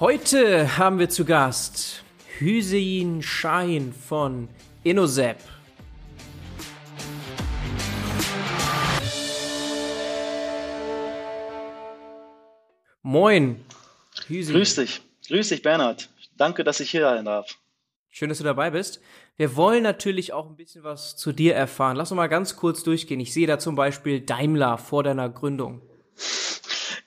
Heute haben wir zu Gast Hüseyin Schein von InnoSep. Moin. Hüseyin. Grüß dich. Grüß dich, Bernhard. Danke, dass ich hier sein darf. Schön, dass du dabei bist. Wir wollen natürlich auch ein bisschen was zu dir erfahren. Lass uns mal ganz kurz durchgehen. Ich sehe da zum Beispiel Daimler vor deiner Gründung.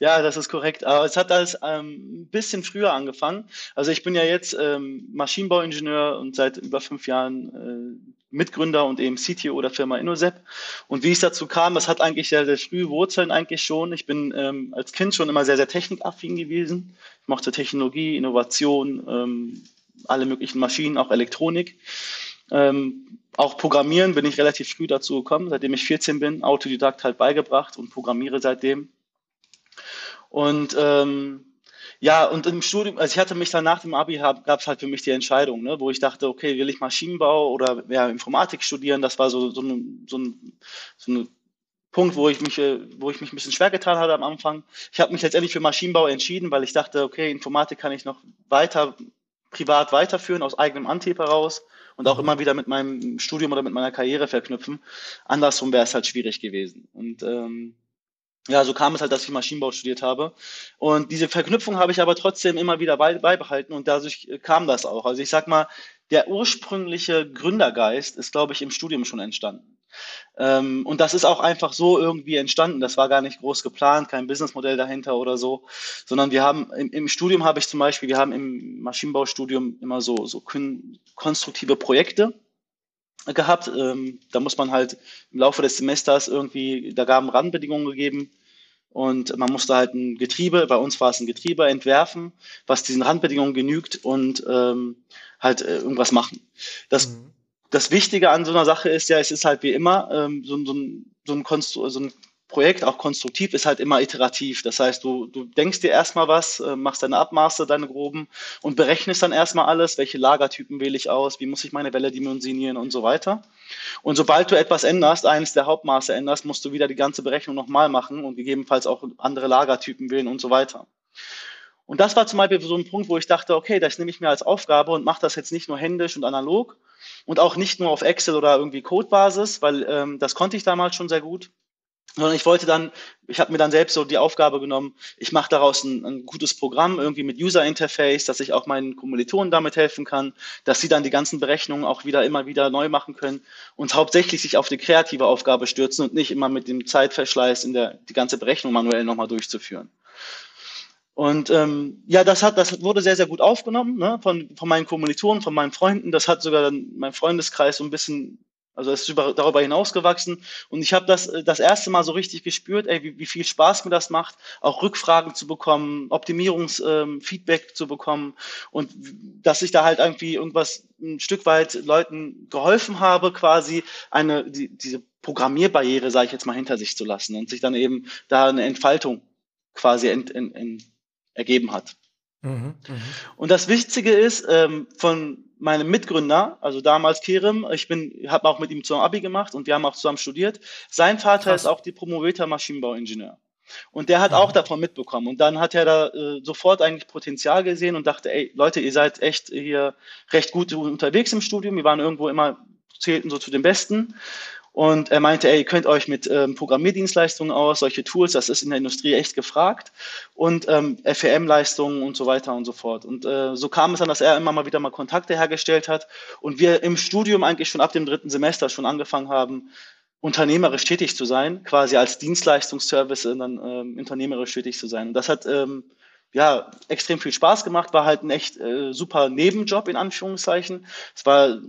Ja, das ist korrekt. Aber es hat alles ähm, ein bisschen früher angefangen. Also ich bin ja jetzt ähm, Maschinenbauingenieur und seit über fünf Jahren äh, Mitgründer und eben CTO der Firma InnoSep. Und wie es dazu kam, das hat eigentlich sehr, sehr frühe Wurzeln eigentlich schon. Ich bin ähm, als Kind schon immer sehr, sehr technikaffin gewesen. Ich mochte Technologie, Innovation, ähm, alle möglichen Maschinen, auch Elektronik. Ähm, auch Programmieren bin ich relativ früh dazu gekommen, seitdem ich 14 bin, Autodidakt halt beigebracht und programmiere seitdem. Und ähm, ja, und im Studium, also ich hatte mich dann nach dem Abi, gab es halt für mich die Entscheidung, ne, wo ich dachte, okay, will ich Maschinenbau oder ja, Informatik studieren? Das war so, so, ein, so, ein, so ein Punkt, wo ich mich, äh, wo ich mich ein bisschen schwer getan hatte am Anfang. Ich habe mich letztendlich für Maschinenbau entschieden, weil ich dachte, okay, Informatik kann ich noch weiter privat weiterführen aus eigenem Antrieb heraus und auch immer wieder mit meinem Studium oder mit meiner Karriere verknüpfen. Andersrum wäre es halt schwierig gewesen. Und ähm, ja, so kam es halt, dass ich Maschinenbau studiert habe. Und diese Verknüpfung habe ich aber trotzdem immer wieder beibehalten und dadurch kam das auch. Also ich sag mal, der ursprüngliche Gründergeist ist, glaube ich, im Studium schon entstanden. Ähm, und das ist auch einfach so irgendwie entstanden. Das war gar nicht groß geplant, kein Businessmodell dahinter oder so, sondern wir haben im, im Studium habe ich zum Beispiel, wir haben im Maschinenbaustudium immer so, so konstruktive Projekte gehabt. Ähm, da muss man halt im Laufe des Semesters irgendwie, da gaben Randbedingungen gegeben und man musste halt ein Getriebe, bei uns war es ein Getriebe, entwerfen, was diesen Randbedingungen genügt und ähm, halt äh, irgendwas machen. Das, mhm. das Wichtige an so einer Sache ist ja, es ist halt wie immer ähm, so, so, ein, so, ein Konstru so ein Projekt, auch konstruktiv, ist halt immer iterativ. Das heißt, du, du denkst dir erstmal was, äh, machst deine Abmaße, deine groben und berechnest dann erstmal alles, welche Lagertypen wähle ich aus, wie muss ich meine Welle dimensionieren und so weiter. Und sobald du etwas änderst, eines der Hauptmaße änderst, musst du wieder die ganze Berechnung nochmal machen und gegebenenfalls auch andere Lagertypen wählen und so weiter. Und das war zum Beispiel so ein Punkt, wo ich dachte, okay, das nehme ich mir als Aufgabe und mache das jetzt nicht nur händisch und analog und auch nicht nur auf Excel oder irgendwie Codebasis, weil ähm, das konnte ich damals schon sehr gut, sondern ich wollte dann, ich habe mir dann selbst so die Aufgabe genommen, ich mache daraus ein, ein, gutes Programm irgendwie mit User Interface, dass ich auch meinen Kommilitonen damit helfen kann, dass sie dann die ganzen Berechnungen auch wieder immer wieder neu machen können und hauptsächlich sich auf die kreative Aufgabe stürzen und nicht immer mit dem Zeitverschleiß in der die ganze Berechnung manuell nochmal durchzuführen. Und ähm, ja, das hat, das wurde sehr, sehr gut aufgenommen ne, von, von meinen Kommilitonen, von meinen Freunden. Das hat sogar dann mein Freundeskreis so ein bisschen also es ist über, darüber hinausgewachsen. Und ich habe das äh, das erste Mal so richtig gespürt, ey, wie, wie viel Spaß mir das macht, auch Rückfragen zu bekommen, Optimierungsfeedback ähm, zu bekommen und dass ich da halt irgendwie irgendwas ein Stück weit Leuten geholfen habe, quasi eine die, diese Programmierbarriere, sage ich jetzt mal, hinter sich zu lassen und sich dann eben da eine Entfaltung quasi ent, ent, ent, ergeben hat. Mhm, mh. Und das Wichtige ist, ähm, von meinem Mitgründer, also damals Kerem, ich bin, habe auch mit ihm zusammen Abi gemacht und wir haben auch zusammen studiert. Sein Vater Krass. ist auch die promovierter Maschinenbauingenieur. Und der hat mhm. auch davon mitbekommen. Und dann hat er da äh, sofort eigentlich Potenzial gesehen und dachte, ey, Leute, ihr seid echt hier recht gut unterwegs im Studium. Wir waren irgendwo immer, zählten so zu den Besten. Und er meinte, ey, ihr könnt euch mit ähm, Programmierdienstleistungen aus, solche Tools, das ist in der Industrie echt gefragt und ähm, FEM-Leistungen und so weiter und so fort. Und äh, so kam es dann, dass er immer mal wieder mal Kontakte hergestellt hat und wir im Studium eigentlich schon ab dem dritten Semester schon angefangen haben, unternehmerisch tätig zu sein, quasi als Dienstleistungsservice dann ähm, unternehmerisch tätig zu sein. Und das hat ähm, ja extrem viel Spaß gemacht, war halt ein echt äh, super Nebenjob in Anführungszeichen. Es war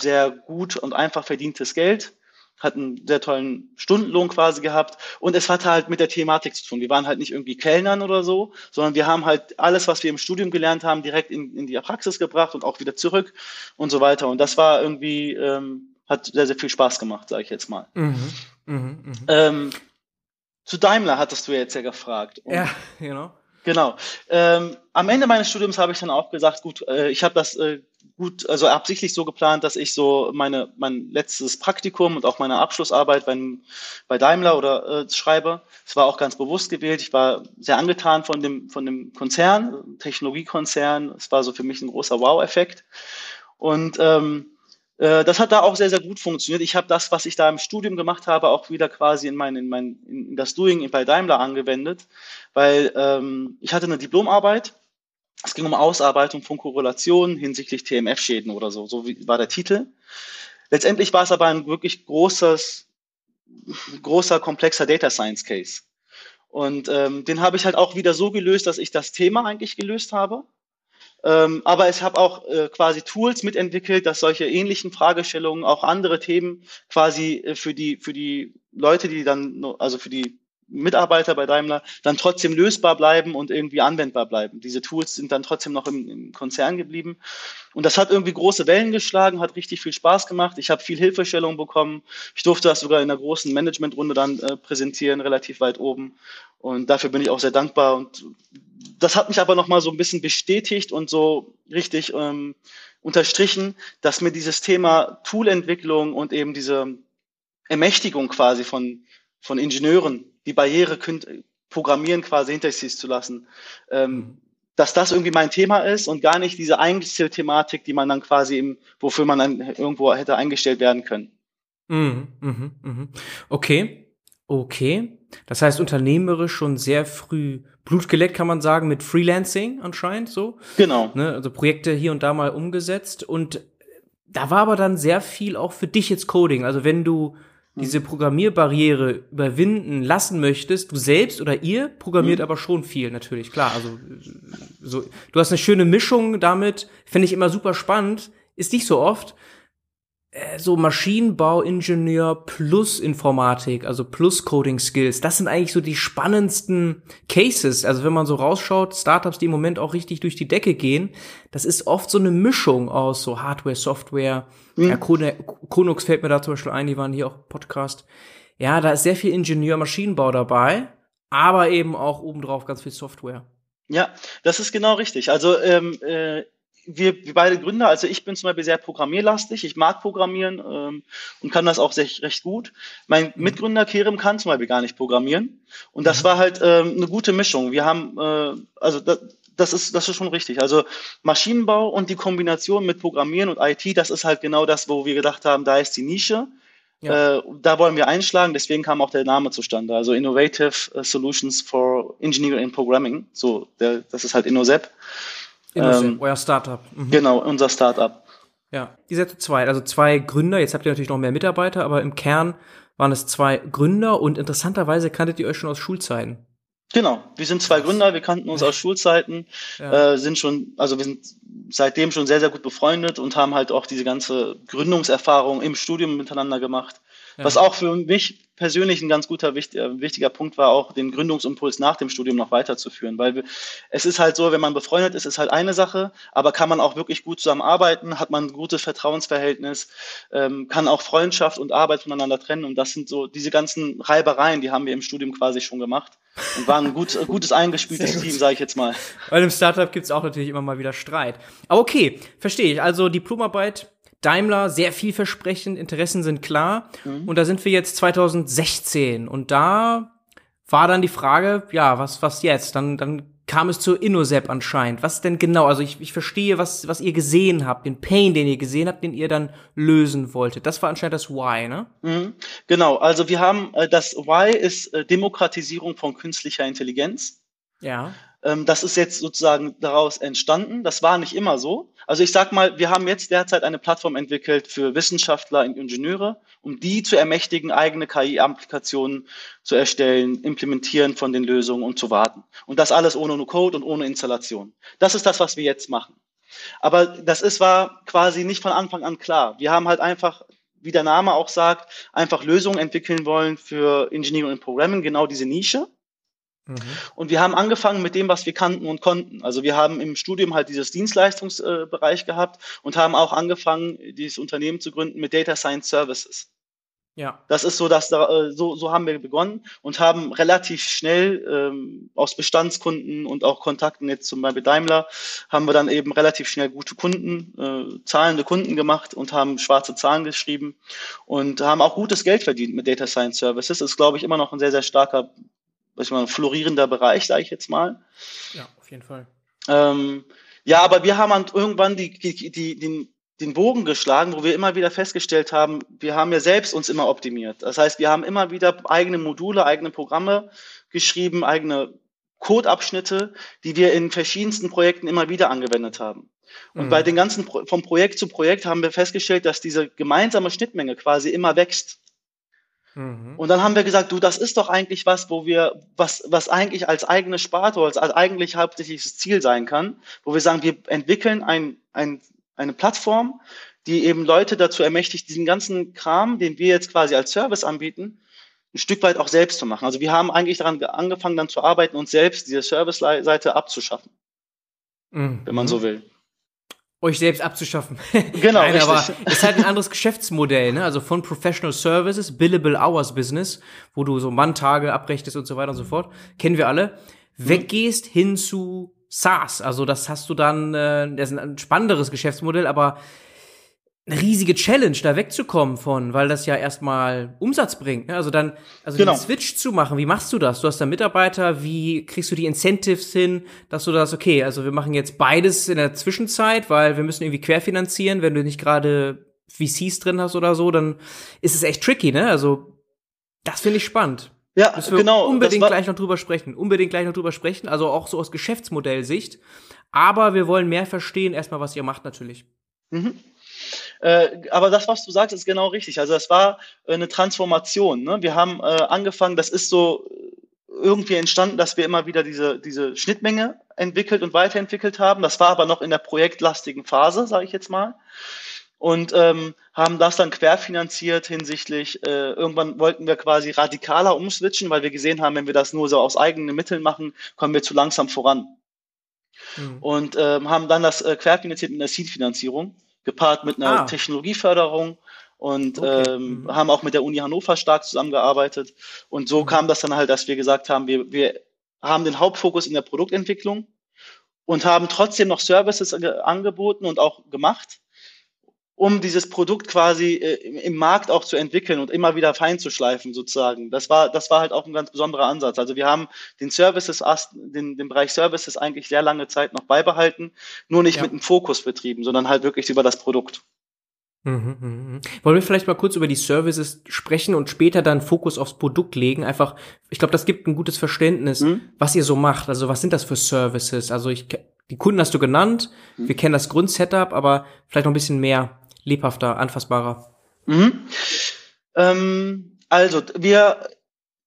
sehr gut und einfach verdientes Geld hat einen sehr tollen Stundenlohn quasi gehabt und es hatte halt mit der Thematik zu tun. Wir waren halt nicht irgendwie Kellnern oder so, sondern wir haben halt alles, was wir im Studium gelernt haben, direkt in, in die Praxis gebracht und auch wieder zurück und so weiter. Und das war irgendwie, ähm, hat sehr, sehr viel Spaß gemacht, sage ich jetzt mal. Mhm, mh, mh. Ähm, zu Daimler hattest du jetzt ja gefragt. Und ja, genau. Genau. Ähm, am Ende meines Studiums habe ich dann auch gesagt, gut, äh, ich habe das äh, gut, also absichtlich so geplant, dass ich so meine mein letztes Praktikum und auch meine Abschlussarbeit bei, bei Daimler oder äh, schreibe. Es war auch ganz bewusst gewählt. Ich war sehr angetan von dem von dem Konzern, Technologiekonzern. Es war so für mich ein großer Wow-Effekt. Und ähm, äh, das hat da auch sehr, sehr gut funktioniert. Ich habe das, was ich da im Studium gemacht habe, auch wieder quasi in mein, in mein in das Doing bei Daimler angewendet, weil ähm, ich hatte eine Diplomarbeit. Es ging um Ausarbeitung von Korrelationen hinsichtlich TMF-Schäden oder so. So war der Titel. Letztendlich war es aber ein wirklich großes, großer, komplexer Data Science Case. Und ähm, den habe ich halt auch wieder so gelöst, dass ich das Thema eigentlich gelöst habe ähm, aber ich habe auch äh, quasi Tools mitentwickelt, dass solche ähnlichen Fragestellungen, auch andere Themen quasi äh, für die für die Leute, die dann, also für die Mitarbeiter bei Daimler dann trotzdem lösbar bleiben und irgendwie anwendbar bleiben. Diese Tools sind dann trotzdem noch im, im Konzern geblieben. Und das hat irgendwie große Wellen geschlagen, hat richtig viel Spaß gemacht. Ich habe viel Hilfestellung bekommen. Ich durfte das sogar in einer großen Managementrunde dann äh, präsentieren, relativ weit oben. Und dafür bin ich auch sehr dankbar. Und das hat mich aber nochmal so ein bisschen bestätigt und so richtig ähm, unterstrichen, dass mir dieses Thema Toolentwicklung und eben diese Ermächtigung quasi von, von Ingenieuren, die Barriere programmieren quasi hinter sich zu lassen, ähm, mhm. dass das irgendwie mein Thema ist und gar nicht diese Einzelthematik, die man dann quasi im, wofür man dann irgendwo hätte eingestellt werden können. Mhm, mh, mh. Okay, okay. Das heißt, unternehmerisch schon sehr früh Blut geleckt, kann man sagen, mit Freelancing anscheinend so. Genau. Ne, also Projekte hier und da mal umgesetzt. Und da war aber dann sehr viel auch für dich jetzt Coding. Also wenn du diese Programmierbarriere überwinden lassen möchtest, du selbst oder ihr programmiert mhm. aber schon viel, natürlich, klar. Also so, du hast eine schöne Mischung damit, finde ich immer super spannend, ist nicht so oft. Äh, so Maschinenbauingenieur plus Informatik, also plus Coding Skills, das sind eigentlich so die spannendsten Cases. Also wenn man so rausschaut, Startups, die im Moment auch richtig durch die Decke gehen, das ist oft so eine Mischung aus so Hardware, Software. Mhm. Ja, Konux fällt mir da zum Beispiel ein, die waren hier auch Podcast. Ja, da ist sehr viel Ingenieur, Maschinenbau dabei, aber eben auch obendrauf ganz viel Software. Ja, das ist genau richtig. Also ähm, äh, wir, wir beide Gründer, also ich bin zum Beispiel sehr programmierlastig, ich mag Programmieren ähm, und kann das auch sehr, recht gut. Mein mhm. Mitgründer Kerem kann zum Beispiel gar nicht programmieren und das mhm. war halt ähm, eine gute Mischung. Wir haben, äh, also das, das ist, das ist schon richtig. Also Maschinenbau und die Kombination mit Programmieren und IT, das ist halt genau das, wo wir gedacht haben, da ist die Nische. Ja. Äh, da wollen wir einschlagen, deswegen kam auch der Name zustande. Also Innovative äh, Solutions for Engineering and Programming. So, der, das ist halt InnoSep. Ähm, euer Startup. Mhm. Genau, unser Startup. Ja, ihr seid zwei, also zwei Gründer. Jetzt habt ihr natürlich noch mehr Mitarbeiter, aber im Kern waren es zwei Gründer und interessanterweise kanntet ihr euch schon aus Schulzeiten. Genau, wir sind zwei Gründer, wir kannten uns aus Schulzeiten, ja. äh, sind schon, also wir sind seitdem schon sehr, sehr gut befreundet und haben halt auch diese ganze Gründungserfahrung im Studium miteinander gemacht. Ja. Was auch für mich persönlich ein ganz guter, äh, wichtiger Punkt war, auch den Gründungsimpuls nach dem Studium noch weiterzuführen. Weil es ist halt so, wenn man befreundet ist, ist halt eine Sache, aber kann man auch wirklich gut zusammenarbeiten, hat man ein gutes Vertrauensverhältnis, ähm, kann auch Freundschaft und Arbeit voneinander trennen. Und das sind so diese ganzen Reibereien, die haben wir im Studium quasi schon gemacht und waren ein gut, gutes eingespieltes Team, sage ich jetzt mal. Weil im Startup gibt's auch natürlich immer mal wieder Streit. Aber okay, verstehe ich. Also Diplomarbeit Daimler sehr vielversprechend, Interessen sind klar. Mhm. Und da sind wir jetzt 2016 und da war dann die Frage, ja, was, was jetzt? Dann, dann kam es zur InnoSep anscheinend. Was denn genau? Also ich, ich verstehe, was, was ihr gesehen habt, den Pain, den ihr gesehen habt, den ihr dann lösen wolltet. Das war anscheinend das Why, ne? Mhm. Genau, also wir haben, äh, das Why ist äh, Demokratisierung von künstlicher Intelligenz. Ja. Ähm, das ist jetzt sozusagen daraus entstanden. Das war nicht immer so. Also ich sag mal, wir haben jetzt derzeit eine Plattform entwickelt für Wissenschaftler und Ingenieure, um die zu ermächtigen, eigene KI-Applikationen zu erstellen, implementieren von den Lösungen und zu warten. Und das alles ohne Code und ohne Installation. Das ist das, was wir jetzt machen. Aber das ist war quasi nicht von Anfang an klar. Wir haben halt einfach wie der Name auch sagt, einfach Lösungen entwickeln wollen für Engineering und Programming, genau diese Nische. Mhm. Und wir haben angefangen mit dem, was wir kannten und konnten. Also wir haben im Studium halt dieses Dienstleistungsbereich gehabt und haben auch angefangen, dieses Unternehmen zu gründen mit Data Science Services. Ja. Das ist so, dass da, äh, so, so haben wir begonnen und haben relativ schnell ähm, aus Bestandskunden und auch Kontakten jetzt zum Beispiel Daimler haben wir dann eben relativ schnell gute Kunden, äh, zahlende Kunden gemacht und haben schwarze Zahlen geschrieben und haben auch gutes Geld verdient mit Data Science Services. Das ist, glaube ich, immer noch ein sehr, sehr starker, ich mal, florierender Bereich, sage ich jetzt mal. Ja, auf jeden Fall. Ähm, ja, aber wir haben irgendwann die, die, die, den, den Bogen geschlagen, wo wir immer wieder festgestellt haben, wir haben ja selbst uns immer optimiert. Das heißt, wir haben immer wieder eigene Module, eigene Programme geschrieben, eigene Codeabschnitte, die wir in verschiedensten Projekten immer wieder angewendet haben. Und mhm. bei den ganzen, vom Projekt zu Projekt haben wir festgestellt, dass diese gemeinsame Schnittmenge quasi immer wächst. Mhm. Und dann haben wir gesagt, du, das ist doch eigentlich was, wo wir, was, was eigentlich als eigene Sparte, als, als eigentlich hauptsächliches Ziel sein kann, wo wir sagen, wir entwickeln ein, ein eine Plattform, die eben Leute dazu ermächtigt, diesen ganzen Kram, den wir jetzt quasi als Service anbieten, ein Stück weit auch selbst zu machen. Also wir haben eigentlich daran angefangen, dann zu arbeiten, uns selbst diese Service-Seite abzuschaffen. Mhm. Wenn man so will. Euch selbst abzuschaffen. Genau, Nein, richtig. aber es ist halt ein anderes Geschäftsmodell, ne? Also von Professional Services, Billable Hours Business, wo du so Manntage abrechnest und so weiter und so fort, kennen wir alle, mhm. weggehst hin zu SaaS. Also das hast du dann, äh, das ist ein spannenderes Geschäftsmodell, aber eine riesige Challenge, da wegzukommen von, weil das ja erstmal Umsatz bringt. Ne? Also dann, also genau. den Switch zu machen, wie machst du das? Du hast da Mitarbeiter, wie kriegst du die Incentives hin, dass du das, okay, also wir machen jetzt beides in der Zwischenzeit, weil wir müssen irgendwie querfinanzieren, wenn du nicht gerade VCs drin hast oder so, dann ist es echt tricky, ne? Also das finde ich spannend. Ja, Müssen wir genau. Unbedingt gleich noch drüber sprechen. Unbedingt gleich noch drüber sprechen. Also auch so aus Geschäftsmodellsicht. Aber wir wollen mehr verstehen, erstmal, was ihr macht, natürlich. Mhm. Äh, aber das, was du sagst, ist genau richtig. Also das war äh, eine Transformation. Ne? Wir haben äh, angefangen, das ist so irgendwie entstanden, dass wir immer wieder diese, diese Schnittmenge entwickelt und weiterentwickelt haben. Das war aber noch in der projektlastigen Phase, sage ich jetzt mal und ähm, haben das dann querfinanziert hinsichtlich, äh, irgendwann wollten wir quasi radikaler umswitchen, weil wir gesehen haben, wenn wir das nur so aus eigenen Mitteln machen, kommen wir zu langsam voran. Mhm. Und ähm, haben dann das äh, querfinanziert mit einer Seed-Finanzierung, gepaart mit einer ah. Technologieförderung und okay. ähm, mhm. haben auch mit der Uni Hannover stark zusammengearbeitet. Und so mhm. kam das dann halt, dass wir gesagt haben, wir, wir haben den Hauptfokus in der Produktentwicklung und haben trotzdem noch Services angeboten und auch gemacht um dieses Produkt quasi äh, im Markt auch zu entwickeln und immer wieder fein zu schleifen sozusagen. Das war, das war halt auch ein ganz besonderer Ansatz. Also wir haben den Services, den, den Bereich Services eigentlich sehr lange Zeit noch beibehalten, nur nicht ja. mit einem Fokus betrieben, sondern halt wirklich über das Produkt. Mhm, mh, mh. Wollen wir vielleicht mal kurz über die Services sprechen und später dann Fokus aufs Produkt legen? Einfach, ich glaube, das gibt ein gutes Verständnis, mhm. was ihr so macht. Also was sind das für Services? Also ich, die Kunden hast du genannt, mhm. wir kennen das Grundsetup, aber vielleicht noch ein bisschen mehr lebhafter, anfassbarer? Mhm. Ähm, also wir,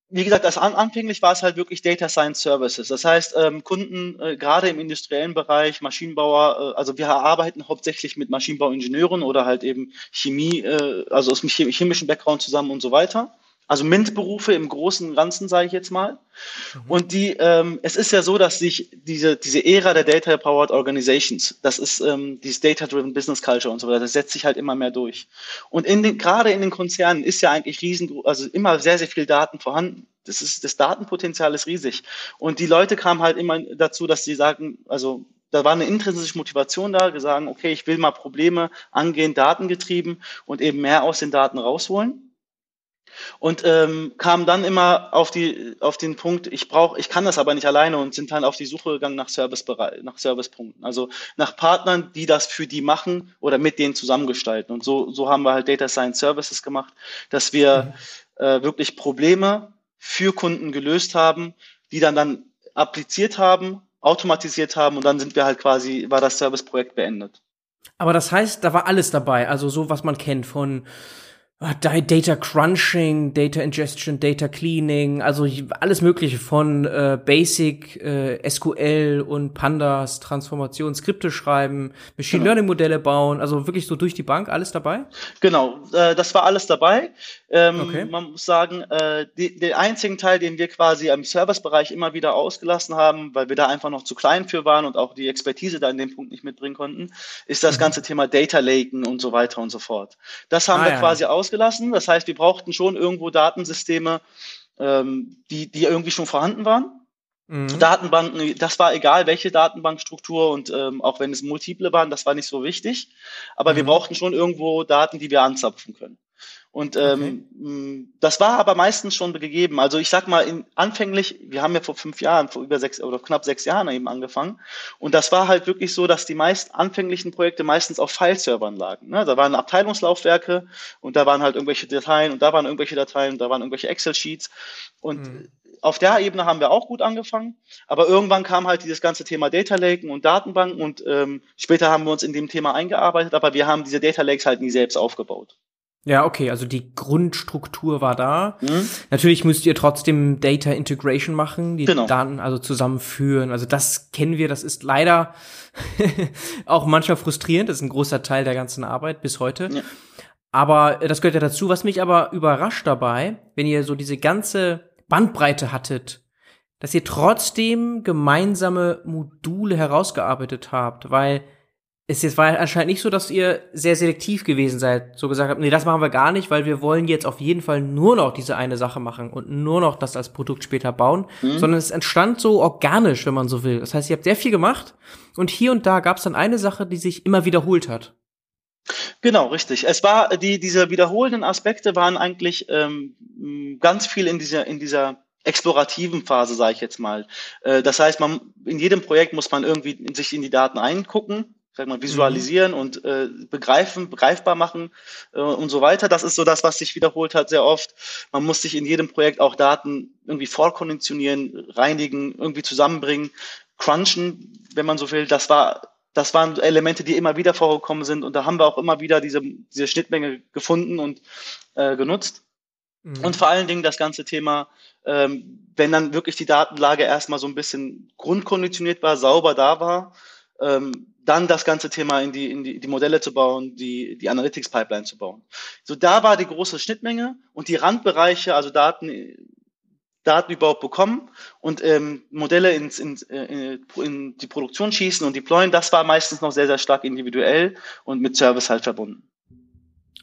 wie gesagt, das an, anfänglich war es halt wirklich Data Science Services. Das heißt, ähm, Kunden äh, gerade im industriellen Bereich, Maschinenbauer, äh, also wir arbeiten hauptsächlich mit Maschinenbauingenieuren oder halt eben Chemie, äh, also aus dem chemischen Background zusammen und so weiter. Also MINT-Berufe im Großen und Ganzen, sage ich jetzt mal. Mhm. Und die, ähm, es ist ja so, dass sich diese, diese Ära der Data-Powered Organizations, das ist ähm, dieses Data-Driven Business Culture und so weiter, das setzt sich halt immer mehr durch. Und in den, gerade in den Konzernen ist ja eigentlich riesen, also immer sehr, sehr viel Daten vorhanden. Das ist, das Datenpotenzial ist riesig. Und die Leute kamen halt immer dazu, dass sie sagen, also da war eine intrinsische Motivation da, gesagt, okay, ich will mal Probleme angehen, datengetrieben und eben mehr aus den Daten rausholen und ähm, kam dann immer auf die auf den Punkt, ich brauche, ich kann das aber nicht alleine und sind dann auf die Suche gegangen nach nach Servicepunkten, also nach Partnern, die das für die machen oder mit denen zusammengestalten. Und so so haben wir halt Data Science Services gemacht, dass wir mhm. äh, wirklich Probleme für Kunden gelöst haben, die dann dann appliziert haben, automatisiert haben und dann sind wir halt quasi war das Serviceprojekt beendet. Aber das heißt, da war alles dabei, also so was man kennt von Data Crunching, Data Ingestion, Data Cleaning, also alles Mögliche von äh, Basic, äh, SQL und Pandas, Transformation, Skripte schreiben, Machine genau. Learning Modelle bauen, also wirklich so durch die Bank alles dabei? Genau, äh, das war alles dabei. Ähm, okay. Man muss sagen, äh, die, den einzigen Teil, den wir quasi im Servicebereich immer wieder ausgelassen haben, weil wir da einfach noch zu klein für waren und auch die Expertise da in dem Punkt nicht mitbringen konnten, ist das mhm. ganze Thema Data Laken und so weiter und so fort. Das haben ah, wir ja. quasi aus ausgelassen. Das heißt, wir brauchten schon irgendwo Datensysteme, ähm, die, die irgendwie schon vorhanden waren. Mhm. Datenbanken, das war egal, welche Datenbankstruktur und ähm, auch wenn es multiple waren, das war nicht so wichtig. Aber mhm. wir brauchten schon irgendwo Daten, die wir anzapfen können. Und ähm, okay. das war aber meistens schon gegeben. Also ich sag mal, in, anfänglich, wir haben ja vor fünf Jahren, vor über sechs oder knapp sechs Jahren eben angefangen. Und das war halt wirklich so, dass die meist anfänglichen Projekte meistens auf File-Servern lagen. Ne? Da waren Abteilungslaufwerke und da waren halt irgendwelche Dateien und da waren irgendwelche Dateien und da waren irgendwelche Excel-Sheets. Und mhm. auf der Ebene haben wir auch gut angefangen. Aber irgendwann kam halt dieses ganze Thema Data Lake und Datenbanken und ähm, später haben wir uns in dem Thema eingearbeitet, aber wir haben diese Data Lakes halt nie selbst aufgebaut. Ja, okay, also die Grundstruktur war da. Mhm. Natürlich müsst ihr trotzdem Data Integration machen, die genau. Daten also zusammenführen. Also das kennen wir, das ist leider auch manchmal frustrierend, das ist ein großer Teil der ganzen Arbeit bis heute. Ja. Aber das gehört ja dazu. Was mich aber überrascht dabei, wenn ihr so diese ganze Bandbreite hattet, dass ihr trotzdem gemeinsame Module herausgearbeitet habt, weil es jetzt war anscheinend nicht so, dass ihr sehr selektiv gewesen seid, so gesagt habt, nee, das machen wir gar nicht, weil wir wollen jetzt auf jeden Fall nur noch diese eine Sache machen und nur noch das als Produkt später bauen, mhm. sondern es entstand so organisch, wenn man so will. Das heißt, ihr habt sehr viel gemacht und hier und da gab es dann eine Sache, die sich immer wiederholt hat. Genau, richtig. Es war die diese wiederholenden Aspekte waren eigentlich ähm, ganz viel in dieser in dieser explorativen Phase, sage ich jetzt mal. Äh, das heißt, man in jedem Projekt muss man irgendwie sich in die Daten eingucken sag mal, visualisieren mhm. und äh, begreifen, begreifbar machen äh, und so weiter. Das ist so das, was sich wiederholt hat sehr oft. Man muss sich in jedem Projekt auch Daten irgendwie vorkonditionieren, reinigen, irgendwie zusammenbringen, crunchen, wenn man so will. Das war das waren Elemente, die immer wieder vorgekommen sind und da haben wir auch immer wieder diese, diese Schnittmenge gefunden und äh, genutzt. Mhm. Und vor allen Dingen das ganze Thema, ähm, wenn dann wirklich die Datenlage erstmal so ein bisschen grundkonditioniert war, sauber da war, ähm, dann das ganze Thema in die, in die, die Modelle zu bauen, die, die Analytics-Pipeline zu bauen. So da war die große Schnittmenge und die Randbereiche, also Daten, Daten überhaupt bekommen und ähm, Modelle ins, in, in, in die Produktion schießen und deployen, das war meistens noch sehr, sehr stark individuell und mit Service halt verbunden.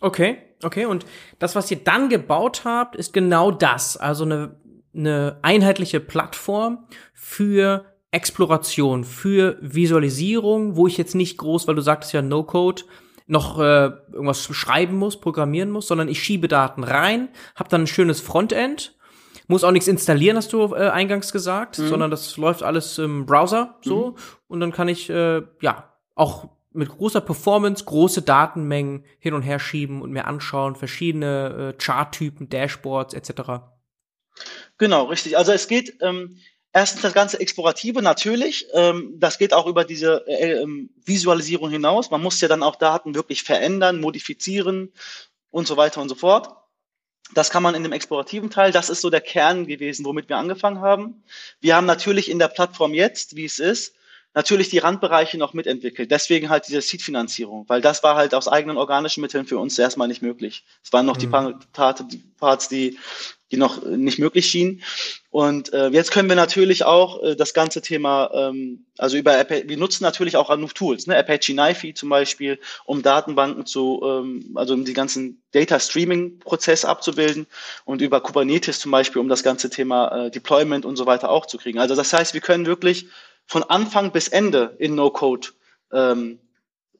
Okay, okay. Und das, was ihr dann gebaut habt, ist genau das. Also eine, eine einheitliche Plattform für Exploration, für Visualisierung, wo ich jetzt nicht groß, weil du sagtest ja No-Code, noch äh, irgendwas schreiben muss, programmieren muss, sondern ich schiebe Daten rein, habe dann ein schönes Frontend, muss auch nichts installieren, hast du äh, eingangs gesagt, mhm. sondern das läuft alles im Browser so mhm. und dann kann ich äh, ja auch mit großer Performance große Datenmengen hin und her schieben und mir anschauen, verschiedene äh, Charttypen, Dashboards etc. Genau, richtig. Also es geht ähm, Erstens das ganze Explorative natürlich. Ähm, das geht auch über diese äh, ähm, Visualisierung hinaus. Man muss ja dann auch Daten wirklich verändern, modifizieren und so weiter und so fort. Das kann man in dem explorativen Teil. Das ist so der Kern gewesen, womit wir angefangen haben. Wir haben natürlich in der Plattform jetzt, wie es ist, natürlich die Randbereiche noch mitentwickelt. Deswegen halt diese Seed-Finanzierung, weil das war halt aus eigenen organischen Mitteln für uns erstmal nicht möglich. Es waren noch mhm. die Parts, die die noch nicht möglich schienen. Und äh, jetzt können wir natürlich auch äh, das ganze Thema, ähm, also über Apache, wir nutzen natürlich auch genug Tools, ne? Apache NiFi zum Beispiel, um Datenbanken zu, ähm, also um die ganzen Data Streaming Prozess abzubilden und über Kubernetes zum Beispiel, um das ganze Thema äh, Deployment und so weiter auch zu kriegen. Also das heißt, wir können wirklich von Anfang bis Ende in No-Code ähm,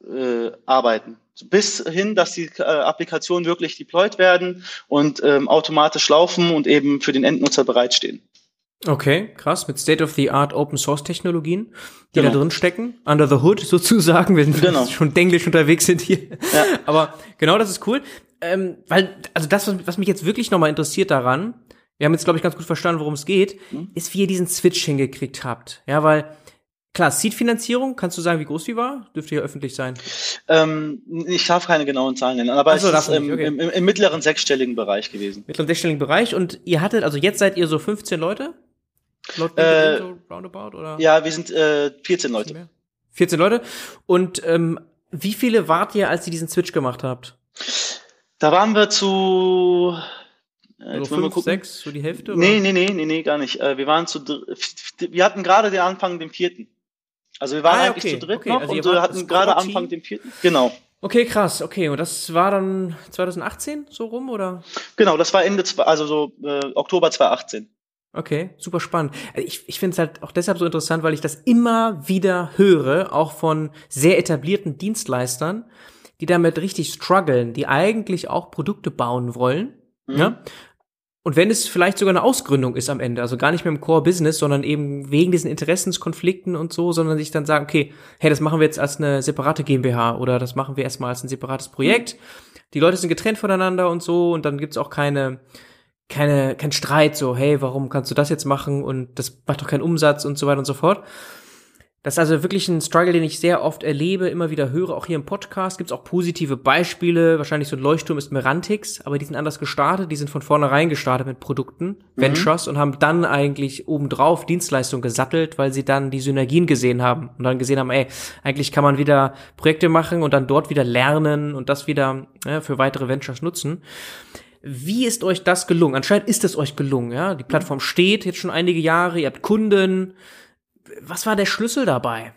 äh, arbeiten bis hin, dass die äh, Applikationen wirklich deployed werden und ähm, automatisch laufen und eben für den Endnutzer bereitstehen. Okay, krass, mit State-of-the-Art Open Source Technologien, die genau. da drin stecken, under the hood sozusagen, wenn wir genau. schon denglisch unterwegs sind hier. Ja. Aber genau das ist cool, ähm, weil, also das, was, was mich jetzt wirklich nochmal interessiert daran, wir haben jetzt, glaube ich, ganz gut verstanden, worum es geht, mhm. ist, wie ihr diesen Switch hingekriegt habt. Ja, weil Klar, Seed-Finanzierung, kannst du sagen, wie groß die war? Dürfte ja öffentlich sein. Ähm, ich darf keine genauen Zahlen nennen, aber so, es ist im, okay. im, im, im, mittleren sechsstelligen Bereich gewesen. Mittleren sechsstelligen Bereich und ihr hattet, also jetzt seid ihr so 15 Leute? Laut äh, so roundabout, oder? Ja, wir sind äh, 14 Leute. 14 Leute. Und ähm, wie viele wart ihr, als ihr diesen Switch gemacht habt? Da waren wir zu äh, so fünf, sechs, so die Hälfte? Oder? Nee, nee, nee, nee, nee, gar nicht. Äh, wir waren zu, wir hatten gerade den Anfang, den vierten. Also wir waren ah, eigentlich okay, zu dritt okay. noch also und wir hatten gerade Anfang den vierten. Genau. Okay, krass. Okay, und das war dann 2018 so rum oder? Genau, das war Ende, also so äh, Oktober 2018. Okay, super spannend. Ich, ich finde es halt auch deshalb so interessant, weil ich das immer wieder höre, auch von sehr etablierten Dienstleistern, die damit richtig strugglen, die eigentlich auch Produkte bauen wollen, mhm. ja, und wenn es vielleicht sogar eine Ausgründung ist am Ende, also gar nicht mehr im Core-Business, sondern eben wegen diesen Interessenskonflikten und so, sondern sich dann sagen, okay, hey, das machen wir jetzt als eine separate GmbH oder das machen wir erstmal als ein separates Projekt. Die Leute sind getrennt voneinander und so und dann gibt's auch keine, keine, kein Streit, so, hey, warum kannst du das jetzt machen und das macht doch keinen Umsatz und so weiter und so fort. Das ist also wirklich ein Struggle, den ich sehr oft erlebe, immer wieder höre, auch hier im Podcast. Gibt es auch positive Beispiele. Wahrscheinlich so ein Leuchtturm ist Merantix, aber die sind anders gestartet. Die sind von vornherein gestartet mit Produkten, mhm. Ventures und haben dann eigentlich obendrauf Dienstleistungen gesattelt, weil sie dann die Synergien gesehen haben und dann gesehen haben, ey, eigentlich kann man wieder Projekte machen und dann dort wieder lernen und das wieder ja, für weitere Ventures nutzen. Wie ist euch das gelungen? Anscheinend ist es euch gelungen, ja. Die Plattform steht jetzt schon einige Jahre, ihr habt Kunden was war der Schlüssel dabei?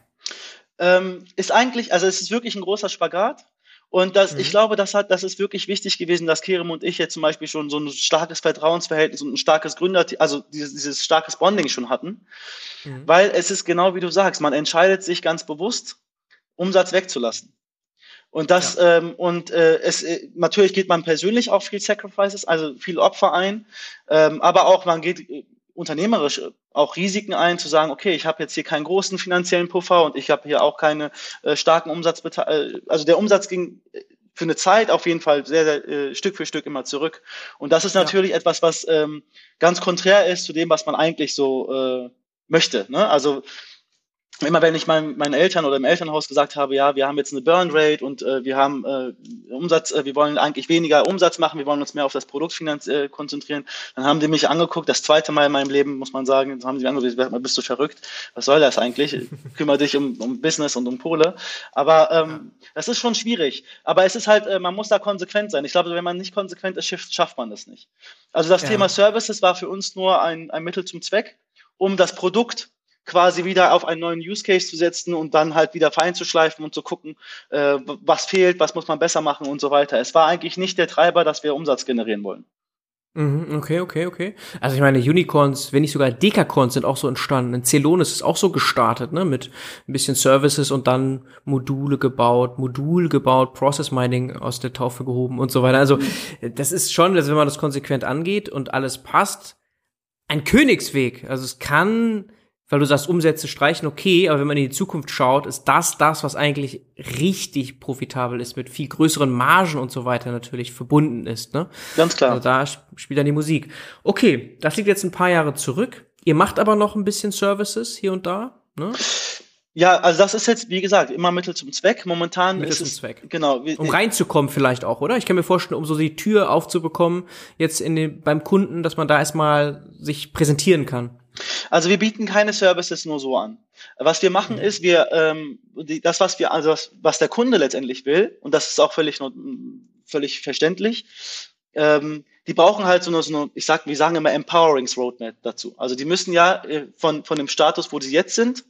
Ähm, ist eigentlich, also es ist wirklich ein großer Spagat. Und das, mhm. ich glaube, das hat, das ist wirklich wichtig gewesen, dass Kerem und ich jetzt zum Beispiel schon so ein starkes Vertrauensverhältnis und ein starkes Gründer, also dieses, dieses starkes Bonding schon hatten. Mhm. Weil es ist genau wie du sagst, man entscheidet sich ganz bewusst, Umsatz wegzulassen. Und das, ja. ähm, und äh, es äh, natürlich geht man persönlich auch viel Sacrifices, also viel Opfer ein, ähm, aber auch man geht äh, unternehmerisch auch Risiken ein, zu sagen, okay, ich habe jetzt hier keinen großen finanziellen Puffer und ich habe hier auch keine äh, starken Umsatzbeteiligung. Äh, also der Umsatz ging äh, für eine Zeit auf jeden Fall sehr, sehr äh, Stück für Stück immer zurück. Und das ist natürlich ja. etwas, was ähm, ganz konträr ist zu dem, was man eigentlich so äh, möchte. Ne? Also immer wenn ich mein, meinen Eltern oder im Elternhaus gesagt habe, ja, wir haben jetzt eine Burn Rate und äh, wir haben äh, Umsatz, äh, wir wollen eigentlich weniger Umsatz machen, wir wollen uns mehr auf das Produkt äh, konzentrieren, dann haben die mich angeguckt, das zweite Mal in meinem Leben, muss man sagen, dann haben sie mich angeguckt, bist du verrückt, was soll das eigentlich? Kümmere dich um, um Business und um Kohle. Aber ähm, das ist schon schwierig. Aber es ist halt, äh, man muss da konsequent sein. Ich glaube, wenn man nicht konsequent ist, schafft man das nicht. Also das ja. Thema Services war für uns nur ein, ein Mittel zum Zweck, um das Produkt quasi wieder auf einen neuen Use Case zu setzen und dann halt wieder fein zu schleifen und zu gucken, äh, was fehlt, was muss man besser machen und so weiter. Es war eigentlich nicht der Treiber, dass wir Umsatz generieren wollen. Mhm, okay, okay, okay. Also ich meine, Unicorns, wenn nicht sogar Dekacorns sind auch so entstanden. Ein Celonis ist auch so gestartet, ne, mit ein bisschen Services und dann Module gebaut, Modul gebaut, Process Mining aus der Taufe gehoben und so weiter. Also das ist schon, also wenn man das konsequent angeht und alles passt, ein Königsweg. Also es kann weil du sagst, Umsätze streichen, okay, aber wenn man in die Zukunft schaut, ist das das, was eigentlich richtig profitabel ist, mit viel größeren Margen und so weiter natürlich verbunden ist. Ne? Ganz klar. Also da spielt dann die Musik. Okay, das liegt jetzt ein paar Jahre zurück. Ihr macht aber noch ein bisschen Services hier und da. Ne? Ja, also das ist jetzt, wie gesagt, immer Mittel zum Zweck. Momentan Mittel ist zum es, Zweck. Genau. Um reinzukommen vielleicht auch, oder? Ich kann mir vorstellen, um so die Tür aufzubekommen, jetzt in den, beim Kunden, dass man da erstmal sich präsentieren kann. Also wir bieten keine Services nur so an. Was wir machen mhm. ist, wir ähm, die, das, was wir, also was, was der Kunde letztendlich will, und das ist auch völlig völlig verständlich. Ähm, die brauchen halt so eine, so eine, ich sag, wir sagen immer Empowerings Roadmap dazu. Also die müssen ja äh, von von dem Status, wo sie jetzt sind,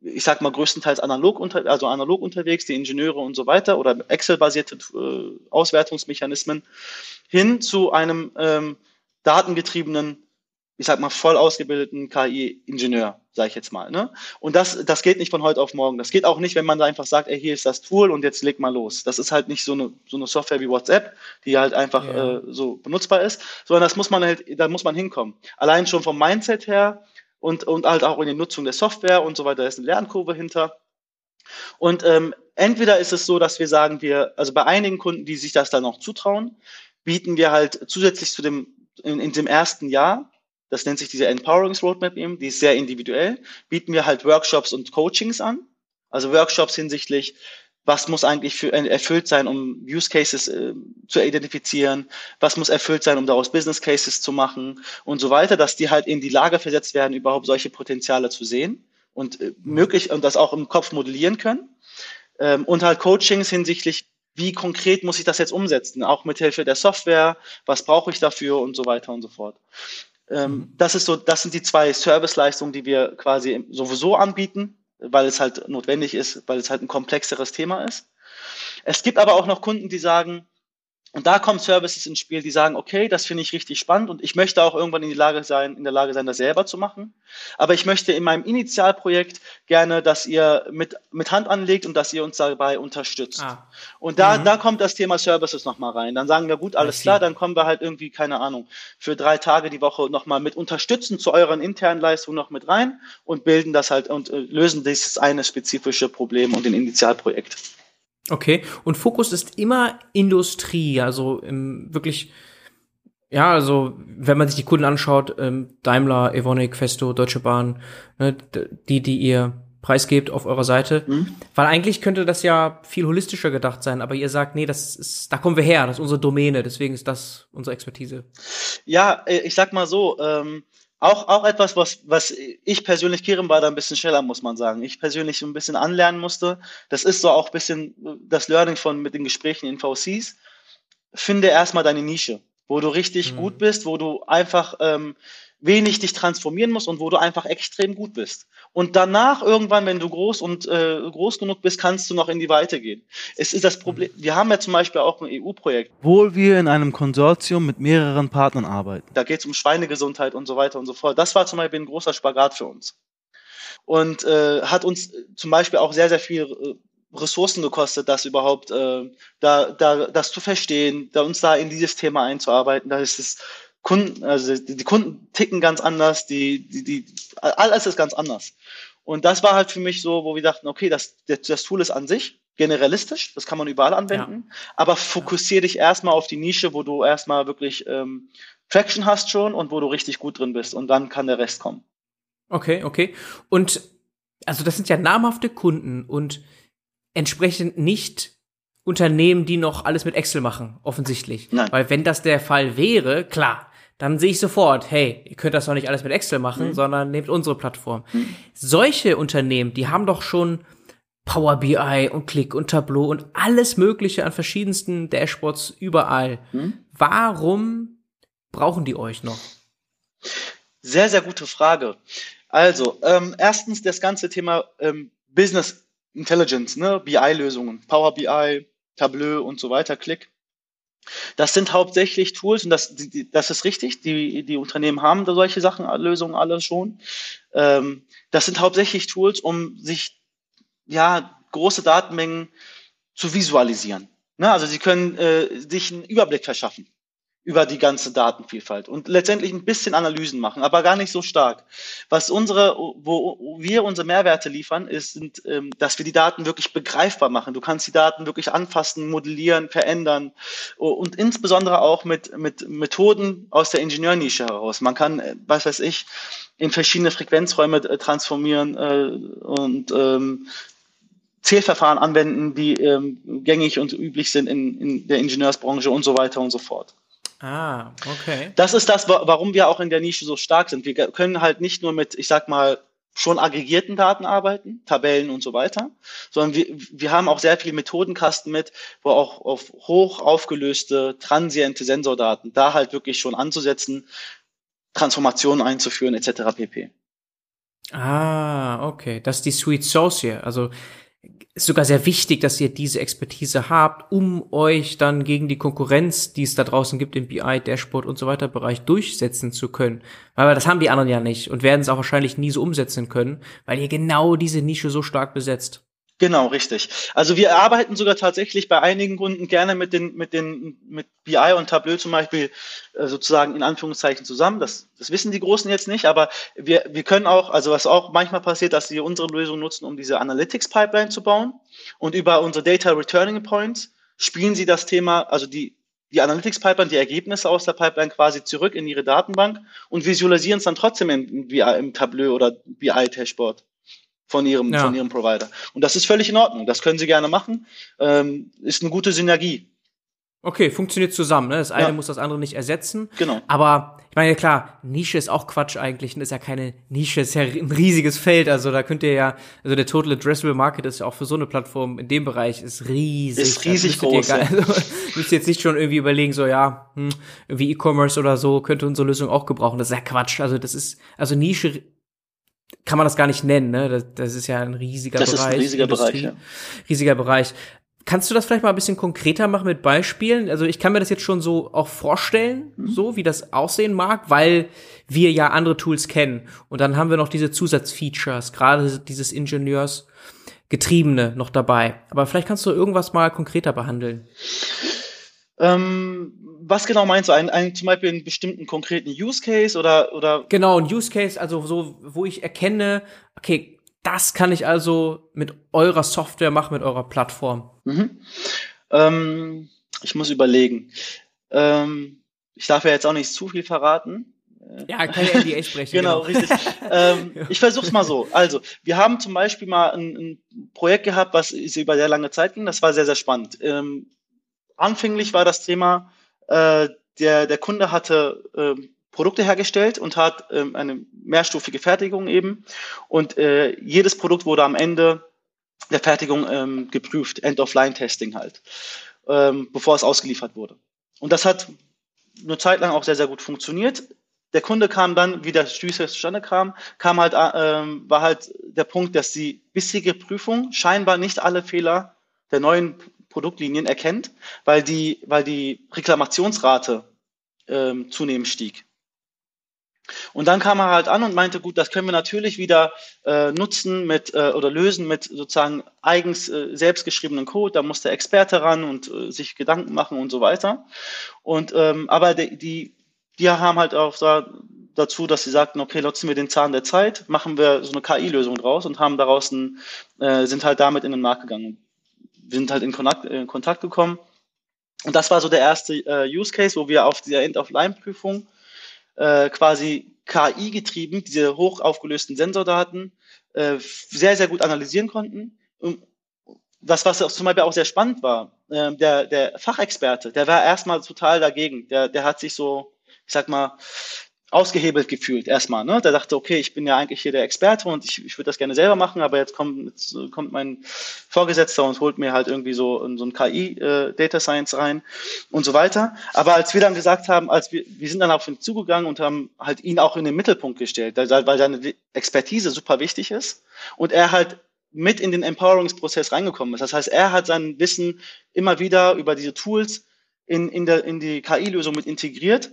ich sag mal größtenteils analog unter, also analog unterwegs, die Ingenieure und so weiter oder Excel-basierte äh, Auswertungsmechanismen hin zu einem ähm, datengetriebenen ich sag mal, voll ausgebildeten KI-Ingenieur, sage ich jetzt mal. Ne? Und das, das geht nicht von heute auf morgen. Das geht auch nicht, wenn man da einfach sagt, ey, hier ist das Tool und jetzt leg mal los. Das ist halt nicht so eine, so eine Software wie WhatsApp, die halt einfach ja. äh, so benutzbar ist, sondern das muss man halt, da muss man hinkommen. Allein schon vom Mindset her und, und halt auch in der Nutzung der Software und so weiter, da ist eine Lernkurve hinter. Und ähm, entweder ist es so, dass wir sagen, wir, also bei einigen Kunden, die sich das dann noch zutrauen, bieten wir halt zusätzlich zu dem, in, in dem ersten Jahr das nennt sich diese Empowerings Roadmap eben, die ist sehr individuell, bieten wir halt Workshops und Coachings an. Also Workshops hinsichtlich, was muss eigentlich für, äh, erfüllt sein, um Use Cases äh, zu identifizieren, was muss erfüllt sein, um daraus Business Cases zu machen und so weiter, dass die halt in die Lage versetzt werden, überhaupt solche Potenziale zu sehen und äh, möglich und das auch im Kopf modellieren können. Ähm, und halt Coachings hinsichtlich, wie konkret muss ich das jetzt umsetzen, auch mit Hilfe der Software, was brauche ich dafür und so weiter und so fort. Ähm, mhm. Das ist so, das sind die zwei Serviceleistungen, die wir quasi sowieso anbieten, weil es halt notwendig ist, weil es halt ein komplexeres Thema ist. Es gibt aber auch noch Kunden, die sagen, und da kommen Services ins Spiel, die sagen, okay, das finde ich richtig spannend und ich möchte auch irgendwann in, die Lage sein, in der Lage sein, das selber zu machen. Aber ich möchte in meinem Initialprojekt gerne, dass ihr mit, mit Hand anlegt und dass ihr uns dabei unterstützt. Ah. Und da, mhm. da kommt das Thema Services nochmal rein. Dann sagen wir, gut, alles klar, dann kommen wir halt irgendwie, keine Ahnung, für drei Tage die Woche nochmal mit unterstützen zu euren internen Leistungen noch mit rein und bilden das halt und äh, lösen dieses eine spezifische Problem und den Initialprojekt. Okay, und Fokus ist immer Industrie, also im, wirklich, ja, also wenn man sich die Kunden anschaut, ähm, Daimler, Evonik, Festo, Deutsche Bahn, ne, die, die ihr preisgebt auf eurer Seite, mhm. weil eigentlich könnte das ja viel holistischer gedacht sein, aber ihr sagt, nee, das ist, da kommen wir her, das ist unsere Domäne, deswegen ist das unsere Expertise. Ja, äh, ich sag mal so, ähm, auch, auch etwas, was, was ich persönlich, Kirim war da ein bisschen schneller, muss man sagen. Ich persönlich so ein bisschen anlernen musste. Das ist so auch ein bisschen das Learning von mit den Gesprächen in VCs. Finde erstmal deine Nische, wo du richtig mhm. gut bist, wo du einfach ähm, wenig dich transformieren musst und wo du einfach extrem gut bist. Und danach irgendwann, wenn du groß und äh, groß genug bist, kannst du noch in die Weite gehen. Es ist das Problem. Wir haben ja zum Beispiel auch ein EU-Projekt. Wo wir in einem Konsortium mit mehreren Partnern arbeiten. Da geht es um Schweinegesundheit und so weiter und so fort. Das war zum Beispiel ein großer Spagat für uns. Und äh, hat uns zum Beispiel auch sehr, sehr viel äh, Ressourcen gekostet, das überhaupt äh, da, da das zu verstehen, da uns da in dieses Thema einzuarbeiten. Da ist es Kunden, also die, Kunden ticken ganz anders, die, die, die, alles ist ganz anders. Und das war halt für mich so, wo wir dachten, okay, das, das Tool ist an sich generalistisch, das kann man überall anwenden, ja. aber fokussiere dich erstmal auf die Nische, wo du erstmal wirklich ähm, Traction hast schon und wo du richtig gut drin bist und dann kann der Rest kommen. Okay, okay. Und also das sind ja namhafte Kunden und entsprechend nicht Unternehmen, die noch alles mit Excel machen, offensichtlich. Nein. Weil wenn das der Fall wäre, klar, dann sehe ich sofort, hey, ihr könnt das doch nicht alles mit Excel machen, mhm. sondern nehmt unsere Plattform. Mhm. Solche Unternehmen, die haben doch schon Power BI und Click und Tableau und alles Mögliche an verschiedensten Dashboards überall. Mhm. Warum brauchen die euch noch? Sehr, sehr gute Frage. Also, ähm, erstens das ganze Thema ähm, Business Intelligence, ne? BI-Lösungen, Power BI, Tableau und so weiter, Click. Das sind hauptsächlich Tools, und das, das ist richtig, die, die Unternehmen haben da solche Sachen, Lösungen alle schon. Ähm, das sind hauptsächlich Tools, um sich ja große Datenmengen zu visualisieren. Ne? Also sie können äh, sich einen Überblick verschaffen über die ganze Datenvielfalt und letztendlich ein bisschen Analysen machen, aber gar nicht so stark. Was unsere, wo wir unsere Mehrwerte liefern, ist, sind, ähm, dass wir die Daten wirklich begreifbar machen. Du kannst die Daten wirklich anfassen, modellieren, verändern und insbesondere auch mit, mit Methoden aus der Ingenieurnische heraus. Man kann, äh, was weiß ich, in verschiedene Frequenzräume äh, transformieren äh, und ähm, Zählverfahren anwenden, die ähm, gängig und üblich sind in, in der Ingenieursbranche und so weiter und so fort. Ah, okay. Das ist das, warum wir auch in der Nische so stark sind. Wir können halt nicht nur mit, ich sag mal, schon aggregierten Daten arbeiten, Tabellen und so weiter, sondern wir, wir haben auch sehr viel Methodenkasten mit, wo auch auf hoch aufgelöste, transiente Sensordaten da halt wirklich schon anzusetzen, Transformationen einzuführen etc. pp. Ah, okay. Das ist die Sweet Sauce hier. Also ist sogar sehr wichtig, dass ihr diese Expertise habt, um euch dann gegen die Konkurrenz, die es da draußen gibt im BI, Dashboard und so weiter Bereich durchsetzen zu können. Weil das haben die anderen ja nicht und werden es auch wahrscheinlich nie so umsetzen können, weil ihr genau diese Nische so stark besetzt. Genau, richtig. Also wir arbeiten sogar tatsächlich bei einigen Kunden gerne mit den, mit den, mit BI und Tableau zum Beispiel äh, sozusagen in Anführungszeichen zusammen. Das, das wissen die Großen jetzt nicht, aber wir, wir können auch, also was auch manchmal passiert, dass sie unsere Lösung nutzen, um diese Analytics Pipeline zu bauen und über unsere Data Returning Points spielen sie das Thema, also die, die Analytics Pipeline, die Ergebnisse aus der Pipeline quasi zurück in ihre Datenbank und visualisieren es dann trotzdem im, im Tableau oder BI Dashboard von ihrem, ja. von ihrem Provider. Und das ist völlig in Ordnung. Das können sie gerne machen. Ähm, ist eine gute Synergie. Okay, funktioniert zusammen. Ne? Das eine ja. muss das andere nicht ersetzen. Genau. Aber ich meine, klar, Nische ist auch Quatsch eigentlich. Das ist ja keine Nische, ist ja ein riesiges Feld. Also da könnt ihr ja, also der Total Addressable Market ist ja auch für so eine Plattform in dem Bereich ist riesig. Ist riesig groß. Ihr, also, müsst ihr jetzt nicht schon irgendwie überlegen, so ja, hm, irgendwie E-Commerce oder so könnte unsere Lösung auch gebrauchen. Das ist ja Quatsch. Also das ist, also Nische kann man das gar nicht nennen, ne? Das, das ist ja ein riesiger das Bereich. Das ist ein riesiger Industrie, Bereich, ja. Riesiger Bereich. Kannst du das vielleicht mal ein bisschen konkreter machen mit Beispielen? Also ich kann mir das jetzt schon so auch vorstellen, mhm. so wie das aussehen mag, weil wir ja andere Tools kennen. Und dann haben wir noch diese Zusatzfeatures, gerade dieses Ingenieursgetriebene noch dabei. Aber vielleicht kannst du irgendwas mal konkreter behandeln. Ähm, was genau meinst du? Ein, ein, zum Beispiel einen bestimmten konkreten Use Case oder, oder? Genau, ein Use Case, also so, wo ich erkenne, okay, das kann ich also mit eurer Software machen, mit eurer Plattform. Mhm. Ähm, ich muss überlegen. Ähm, ich darf ja jetzt auch nicht zu viel verraten. Ja, kann ja NDA sprechen. genau, genau, richtig. ähm, ich versuch's mal so. Also, wir haben zum Beispiel mal ein, ein, Projekt gehabt, was über sehr lange Zeit ging. Das war sehr, sehr spannend. Ähm, anfänglich war das Thema, äh, der, der Kunde hatte äh, Produkte hergestellt und hat ähm, eine mehrstufige Fertigung eben. Und äh, jedes Produkt wurde am Ende der Fertigung ähm, geprüft, End-of-Line-Testing halt, ähm, bevor es ausgeliefert wurde. Und das hat eine Zeit lang auch sehr, sehr gut funktioniert. Der Kunde kam dann, wie der Use zustande kam, kam halt, äh, war halt der Punkt, dass die bisherige Prüfung scheinbar nicht alle Fehler der neuen Produktlinien erkennt, weil die, weil die Reklamationsrate ähm, zunehmend stieg. Und dann kam er halt an und meinte, gut, das können wir natürlich wieder äh, nutzen mit äh, oder lösen mit sozusagen eigens äh, selbstgeschriebenen Code. Da muss der Experte ran und äh, sich Gedanken machen und so weiter. Und ähm, aber die, die, die haben halt auch da, dazu, dass sie sagten, okay, nutzen wir den Zahn der Zeit, machen wir so eine KI-Lösung draus und haben daraus ein, äh, sind halt damit in den Markt gegangen. Wir sind halt in Kontakt, in Kontakt gekommen. Und das war so der erste äh, Use Case, wo wir auf dieser End-of-Line-Prüfung äh, quasi KI getrieben, diese hoch aufgelösten Sensordaten äh, sehr, sehr gut analysieren konnten. Und das, was zum Beispiel auch sehr spannend war, äh, der, der Fachexperte, der war erstmal total dagegen. Der, der hat sich so, ich sag mal, ausgehebelt gefühlt erstmal. Ne? Der dachte, okay, ich bin ja eigentlich hier der Experte und ich, ich würde das gerne selber machen, aber jetzt kommt, jetzt kommt mein Vorgesetzter und holt mir halt irgendwie so, so ein KI äh, Science rein und so weiter. Aber als wir dann gesagt haben, als wir, wir sind dann auf ihn zugegangen und haben halt ihn auch in den Mittelpunkt gestellt, weil seine Expertise super wichtig ist und er halt mit in den Empowerungsprozess reingekommen ist. Das heißt, er hat sein Wissen immer wieder über diese Tools in, in, der, in die KI-Lösung mit integriert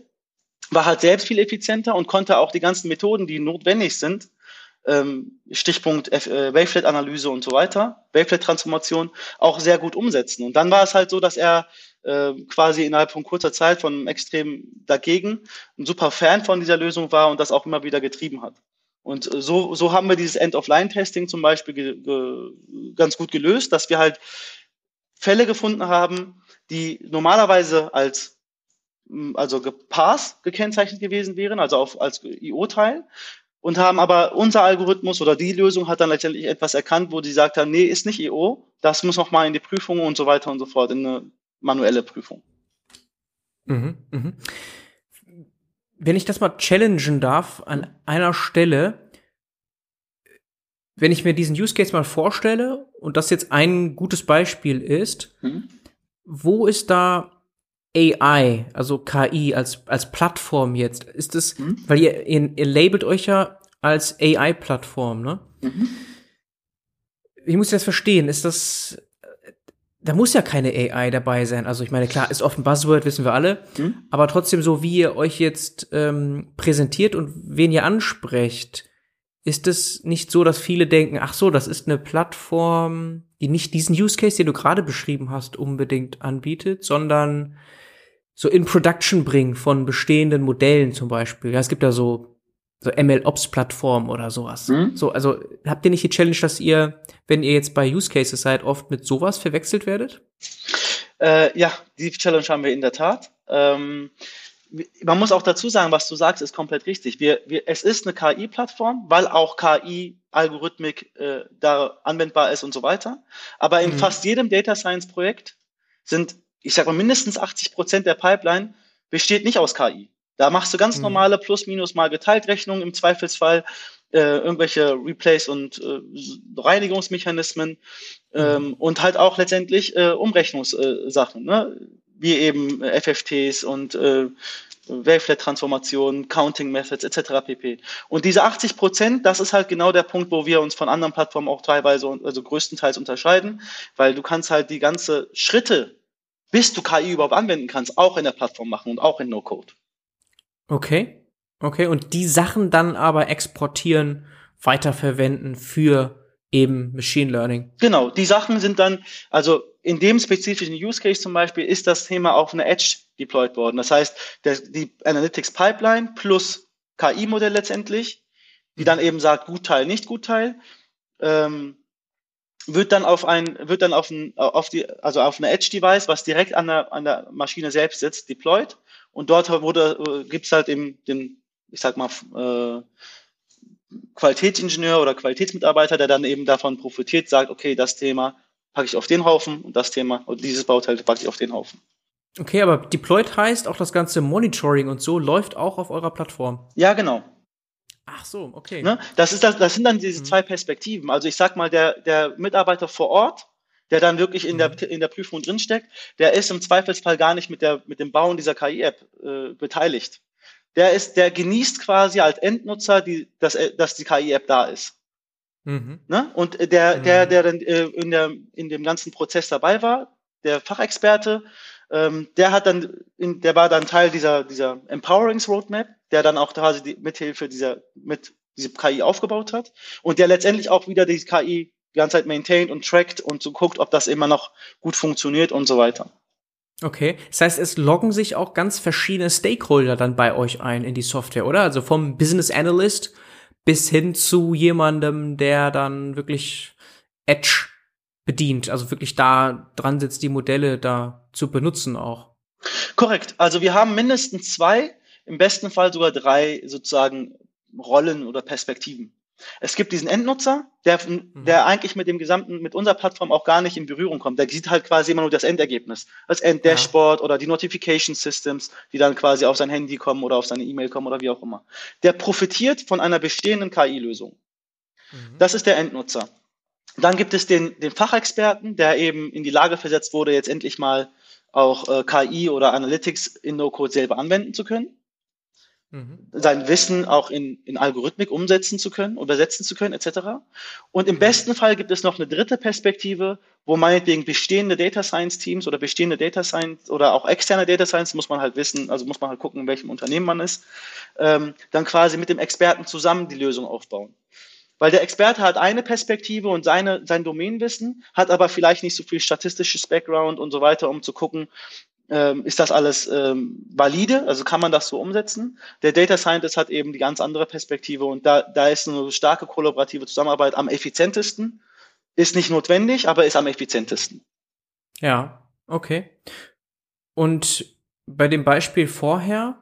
war halt selbst viel effizienter und konnte auch die ganzen Methoden, die notwendig sind, ähm, Stichpunkt äh, Wavelet-Analyse und so weiter, Wavelet-Transformation, auch sehr gut umsetzen. Und dann war es halt so, dass er äh, quasi innerhalb von kurzer Zeit von extrem dagegen ein super Fan von dieser Lösung war und das auch immer wieder getrieben hat. Und äh, so, so haben wir dieses End-of-Line-Testing zum Beispiel ge, ge, ganz gut gelöst, dass wir halt Fälle gefunden haben, die normalerweise als also Pass gekennzeichnet gewesen wären, also auf, als IO-Teil und haben aber unser Algorithmus oder die Lösung hat dann letztendlich etwas erkannt, wo die gesagt haben, nee, ist nicht IO, das muss noch mal in die Prüfung und so weiter und so fort, in eine manuelle Prüfung. Mhm, mhm. Wenn ich das mal challengen darf an einer Stelle, wenn ich mir diesen Use Case mal vorstelle und das jetzt ein gutes Beispiel ist, mhm. wo ist da AI, also KI als, als Plattform jetzt? Ist das, mhm. weil ihr, ihr, ihr labelt euch ja als AI-Plattform, ne? Mhm. Ich muss das verstehen. Ist das, da muss ja keine AI dabei sein. Also ich meine, klar, ist oft ein Buzzword, wissen wir alle. Mhm. Aber trotzdem so, wie ihr euch jetzt ähm, präsentiert und wen ihr ansprecht, ist es nicht so, dass viele denken, ach so, das ist eine Plattform, die nicht diesen Use Case, den du gerade beschrieben hast, unbedingt anbietet, sondern so in Production bringen von bestehenden Modellen zum Beispiel. Ja, es gibt ja so, so ML-Ops-Plattformen oder sowas. Mhm. So, also habt ihr nicht die Challenge, dass ihr, wenn ihr jetzt bei Use Cases seid, oft mit sowas verwechselt werdet? Äh, ja, die Challenge haben wir in der Tat. Ähm, man muss auch dazu sagen, was du sagst, ist komplett richtig. Wir, wir, es ist eine KI-Plattform, weil auch KI-Algorithmik äh, da anwendbar ist und so weiter. Aber in mhm. fast jedem Data Science-Projekt sind ich sag mal, mindestens 80 Prozent der Pipeline besteht nicht aus KI. Da machst du ganz mhm. normale Plus-Minus mal geteilt Rechnungen im Zweifelsfall, äh, irgendwelche Replays und äh, Reinigungsmechanismen mhm. ähm, und halt auch letztendlich äh, Umrechnungssachen, ne? wie eben FFTs und äh, Wavelet-Transformationen, Counting-Methods etc. pp. Und diese 80 Prozent, das ist halt genau der Punkt, wo wir uns von anderen Plattformen auch teilweise, also größtenteils unterscheiden, weil du kannst halt die ganze Schritte, bis du KI überhaupt anwenden kannst, auch in der Plattform machen und auch in No-Code. Okay. Okay. Und die Sachen dann aber exportieren, weiterverwenden für eben Machine Learning. Genau, die Sachen sind dann, also in dem spezifischen Use Case zum Beispiel ist das Thema auf eine Edge deployed worden. Das heißt, der, die Analytics Pipeline plus KI-Modell letztendlich, die dann eben sagt, Gutteil, nicht Gutteil, ähm, wird dann auf ein, wird dann auf ein, auf die, also auf eine Edge-Device, was direkt an der, an der Maschine selbst sitzt, deployed. Und dort wurde, äh, gibt's halt eben den, ich sag mal, äh, Qualitätsingenieur oder Qualitätsmitarbeiter, der dann eben davon profitiert, sagt, okay, das Thema packe ich auf den Haufen und das Thema und dieses Bauteil packe ich auf den Haufen. Okay, aber deployed heißt auch das ganze Monitoring und so läuft auch auf eurer Plattform. Ja, genau. Ach so, okay. Ne? Das, ist das, das sind dann diese mhm. zwei Perspektiven. Also ich sag mal, der, der Mitarbeiter vor Ort, der dann wirklich in der, mhm. in der Prüfung drinsteckt, der ist im Zweifelsfall gar nicht mit, der, mit dem Bauen dieser KI-App äh, beteiligt der ist, der genießt quasi als Endnutzer, die, dass, dass die KI-App da ist. Mhm. Ne? Und der, der, mhm. der dann äh, in, der, in dem ganzen Prozess dabei war, der Fachexperte, ähm, der hat dann, in, der war dann Teil dieser, dieser Empowerings Roadmap, der dann auch quasi die, mithilfe dieser, mit diese KI aufgebaut hat und der letztendlich auch wieder die KI die ganze Zeit maintained und trackt und so guckt, ob das immer noch gut funktioniert und so weiter. Okay, das heißt, es loggen sich auch ganz verschiedene Stakeholder dann bei euch ein in die Software, oder? Also vom Business Analyst bis hin zu jemandem, der dann wirklich Edge bedient, also wirklich da dran sitzt, die Modelle da zu benutzen auch. Korrekt. Also wir haben mindestens zwei, im besten Fall sogar drei sozusagen Rollen oder Perspektiven. Es gibt diesen Endnutzer, der, mhm. der eigentlich mit dem gesamten, mit unserer Plattform auch gar nicht in Berührung kommt. Der sieht halt quasi immer nur das Endergebnis, das Enddashboard ja. oder die Notification Systems, die dann quasi auf sein Handy kommen oder auf seine E-Mail kommen oder wie auch immer. Der profitiert von einer bestehenden KI-Lösung. Mhm. Das ist der Endnutzer. Dann gibt es den, den Fachexperten, der eben in die Lage versetzt wurde, jetzt endlich mal auch äh, KI oder Analytics in No-Code selber anwenden zu können mhm. sein Wissen auch in, in Algorithmik umsetzen zu können, übersetzen zu können, etc. Und im mhm. besten Fall gibt es noch eine dritte Perspektive, wo meinetwegen bestehende Data Science Teams oder bestehende Data Science oder auch externe Data Science, muss man halt wissen, also muss man halt gucken, in welchem Unternehmen man ist, ähm, dann quasi mit dem Experten zusammen die Lösung aufbauen. Weil der Experte hat eine Perspektive und seine, sein Domänenwissen, hat aber vielleicht nicht so viel statistisches Background und so weiter, um zu gucken, ähm, ist das alles ähm, valide, also kann man das so umsetzen. Der Data Scientist hat eben die ganz andere Perspektive und da, da ist eine starke kollaborative Zusammenarbeit am effizientesten. Ist nicht notwendig, aber ist am effizientesten. Ja, okay. Und bei dem Beispiel vorher,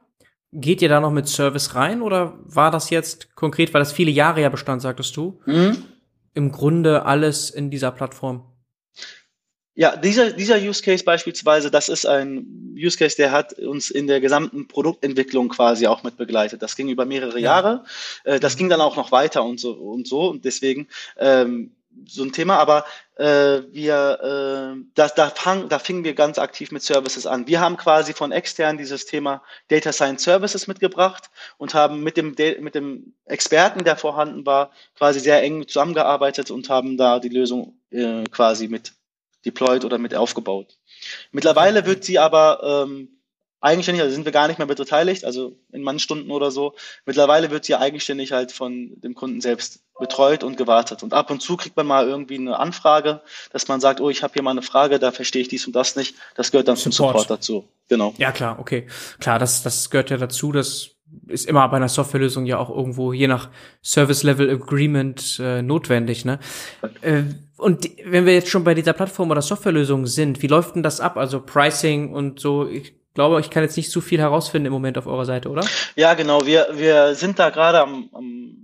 geht ihr da noch mit Service rein oder war das jetzt konkret, weil das viele Jahre ja bestand, sagtest du, mhm. im Grunde alles in dieser Plattform? Ja, dieser, dieser Use Case beispielsweise, das ist ein Use Case, der hat uns in der gesamten Produktentwicklung quasi auch mit begleitet. Das ging über mehrere ja. Jahre. Äh, das ging dann auch noch weiter und so und so. Und deswegen ähm, so ein Thema, aber äh, wir, äh, da, da, fang, da fingen wir ganz aktiv mit Services an. Wir haben quasi von extern dieses Thema Data Science Services mitgebracht und haben mit dem, mit dem Experten, der vorhanden war, quasi sehr eng zusammengearbeitet und haben da die Lösung äh, quasi mit deployed oder mit aufgebaut. Mittlerweile wird sie aber ähm, eigenständig, also sind wir gar nicht mehr mit beteiligt, also in Mannstunden oder so. Mittlerweile wird sie eigenständig halt von dem Kunden selbst betreut und gewartet. Und ab und zu kriegt man mal irgendwie eine Anfrage, dass man sagt, oh, ich habe hier mal eine Frage, da verstehe ich dies und das nicht. Das gehört dann Support. zum Support dazu. Genau. Ja, klar, okay. Klar, das, das gehört ja dazu, das ist immer bei einer Softwarelösung ja auch irgendwo je nach Service Level Agreement äh, notwendig, ne? Äh, und wenn wir jetzt schon bei dieser Plattform oder Softwarelösung sind, wie läuft denn das ab? Also Pricing und so. Ich glaube, ich kann jetzt nicht zu viel herausfinden im Moment auf eurer Seite, oder? Ja, genau. Wir, wir sind da gerade am, am,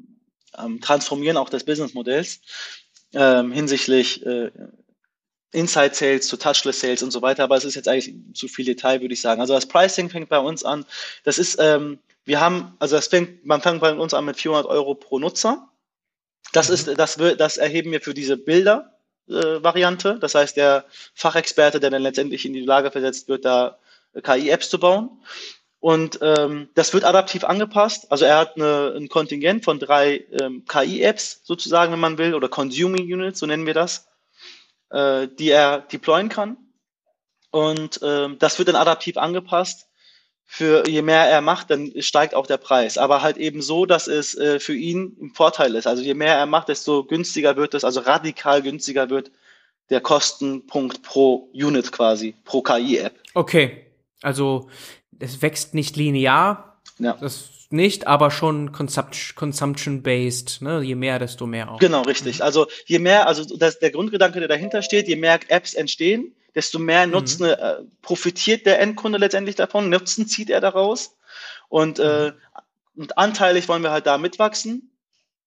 am Transformieren auch des Businessmodells ähm, hinsichtlich äh, Inside Sales zu Touchless Sales und so weiter. Aber es ist jetzt eigentlich zu viel Detail, würde ich sagen. Also das Pricing fängt bei uns an. Das ist, ähm, wir haben, also das fängt, man fängt bei uns an mit 400 Euro pro Nutzer. Das mhm. ist, das, wird, das erheben wir für diese Bilder. Äh, Variante. Das heißt, der Fachexperte, der dann letztendlich in die Lage versetzt wird, da KI-Apps zu bauen. Und ähm, das wird adaptiv angepasst. Also er hat eine, ein Kontingent von drei ähm, KI-Apps sozusagen, wenn man will, oder Consuming Units, so nennen wir das, äh, die er deployen kann. Und ähm, das wird dann adaptiv angepasst. Für je mehr er macht, dann steigt auch der Preis. Aber halt eben so, dass es äh, für ihn ein Vorteil ist. Also je mehr er macht, desto günstiger wird es, also radikal günstiger wird der Kostenpunkt pro Unit quasi, pro KI-App. Okay. Also es wächst nicht linear. Ja. Das nicht, aber schon consumption-based. Ne? Je mehr, desto mehr auch. Genau, richtig. Also je mehr, also das, der Grundgedanke, der dahinter steht, je mehr Apps entstehen, desto mehr mhm. Nutzen mhm. äh, profitiert der Endkunde letztendlich davon, Nutzen zieht er daraus. Und, äh, und anteilig wollen wir halt da mitwachsen,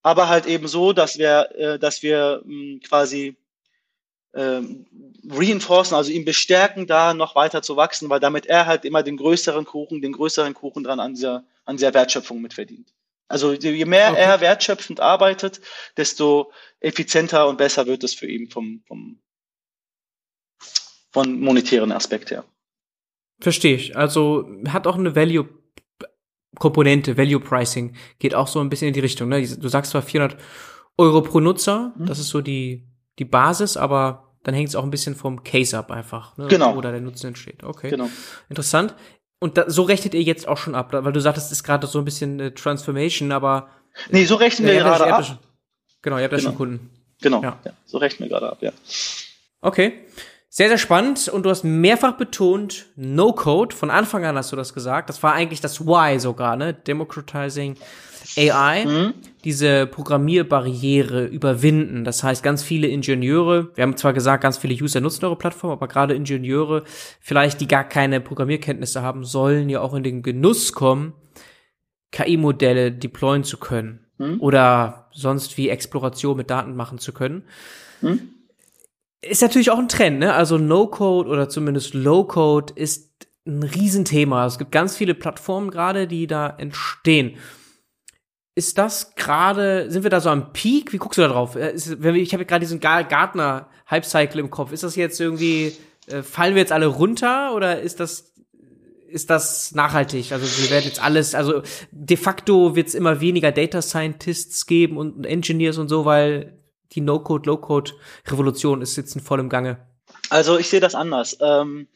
aber halt eben so, dass wir, äh, dass wir mh, hm, quasi ähm, reinforcen, also ihn bestärken, da noch weiter zu wachsen, weil damit er halt immer den größeren Kuchen, den größeren Kuchen dran an dieser, an dieser Wertschöpfung mitverdient. Also je mehr okay. er wertschöpfend arbeitet, desto effizienter und besser wird es für ihn vom, vom von monetären Aspekt her. Verstehe ich. Also hat auch eine Value Komponente, Value Pricing, geht auch so ein bisschen in die Richtung. Ne? Du sagst zwar 400 Euro pro Nutzer, mhm. das ist so die die Basis, aber dann hängt es auch ein bisschen vom Case ab einfach, ne? genau. wo da der Nutzen entsteht. Okay, genau. interessant. Und da, so rechnet ihr jetzt auch schon ab, weil du sagtest, es ist gerade so ein bisschen äh, Transformation, aber nee, so rechnen wir gerade ab. Schon, genau, ihr habt ja genau. schon Kunden. Genau, ja. ja. so rechnen wir gerade ab, ja. Okay. Sehr, sehr spannend. Und du hast mehrfach betont, No-Code. Von Anfang an hast du das gesagt. Das war eigentlich das Why sogar, ne? Democratizing AI. Mhm. Diese Programmierbarriere überwinden. Das heißt, ganz viele Ingenieure, wir haben zwar gesagt, ganz viele User nutzen eure Plattform, aber gerade Ingenieure, vielleicht die gar keine Programmierkenntnisse haben, sollen ja auch in den Genuss kommen, KI-Modelle deployen zu können. Mhm. Oder sonst wie Exploration mit Daten machen zu können. Mhm ist natürlich auch ein Trend, ne? Also No-Code oder zumindest Low-Code ist ein Riesenthema. Es gibt ganz viele Plattformen gerade, die da entstehen. Ist das gerade, sind wir da so am Peak? Wie guckst du da drauf? Äh, ich habe gerade diesen Gartner Hype-Cycle im Kopf. Ist das jetzt irgendwie, äh, fallen wir jetzt alle runter oder ist das ist das nachhaltig? Also wir werden jetzt alles, also de facto wird es immer weniger Data Scientists geben und Engineers und so, weil die No-Code, Low-Code-Revolution ist jetzt in vollem Gange? Also ich sehe das anders. Ähm,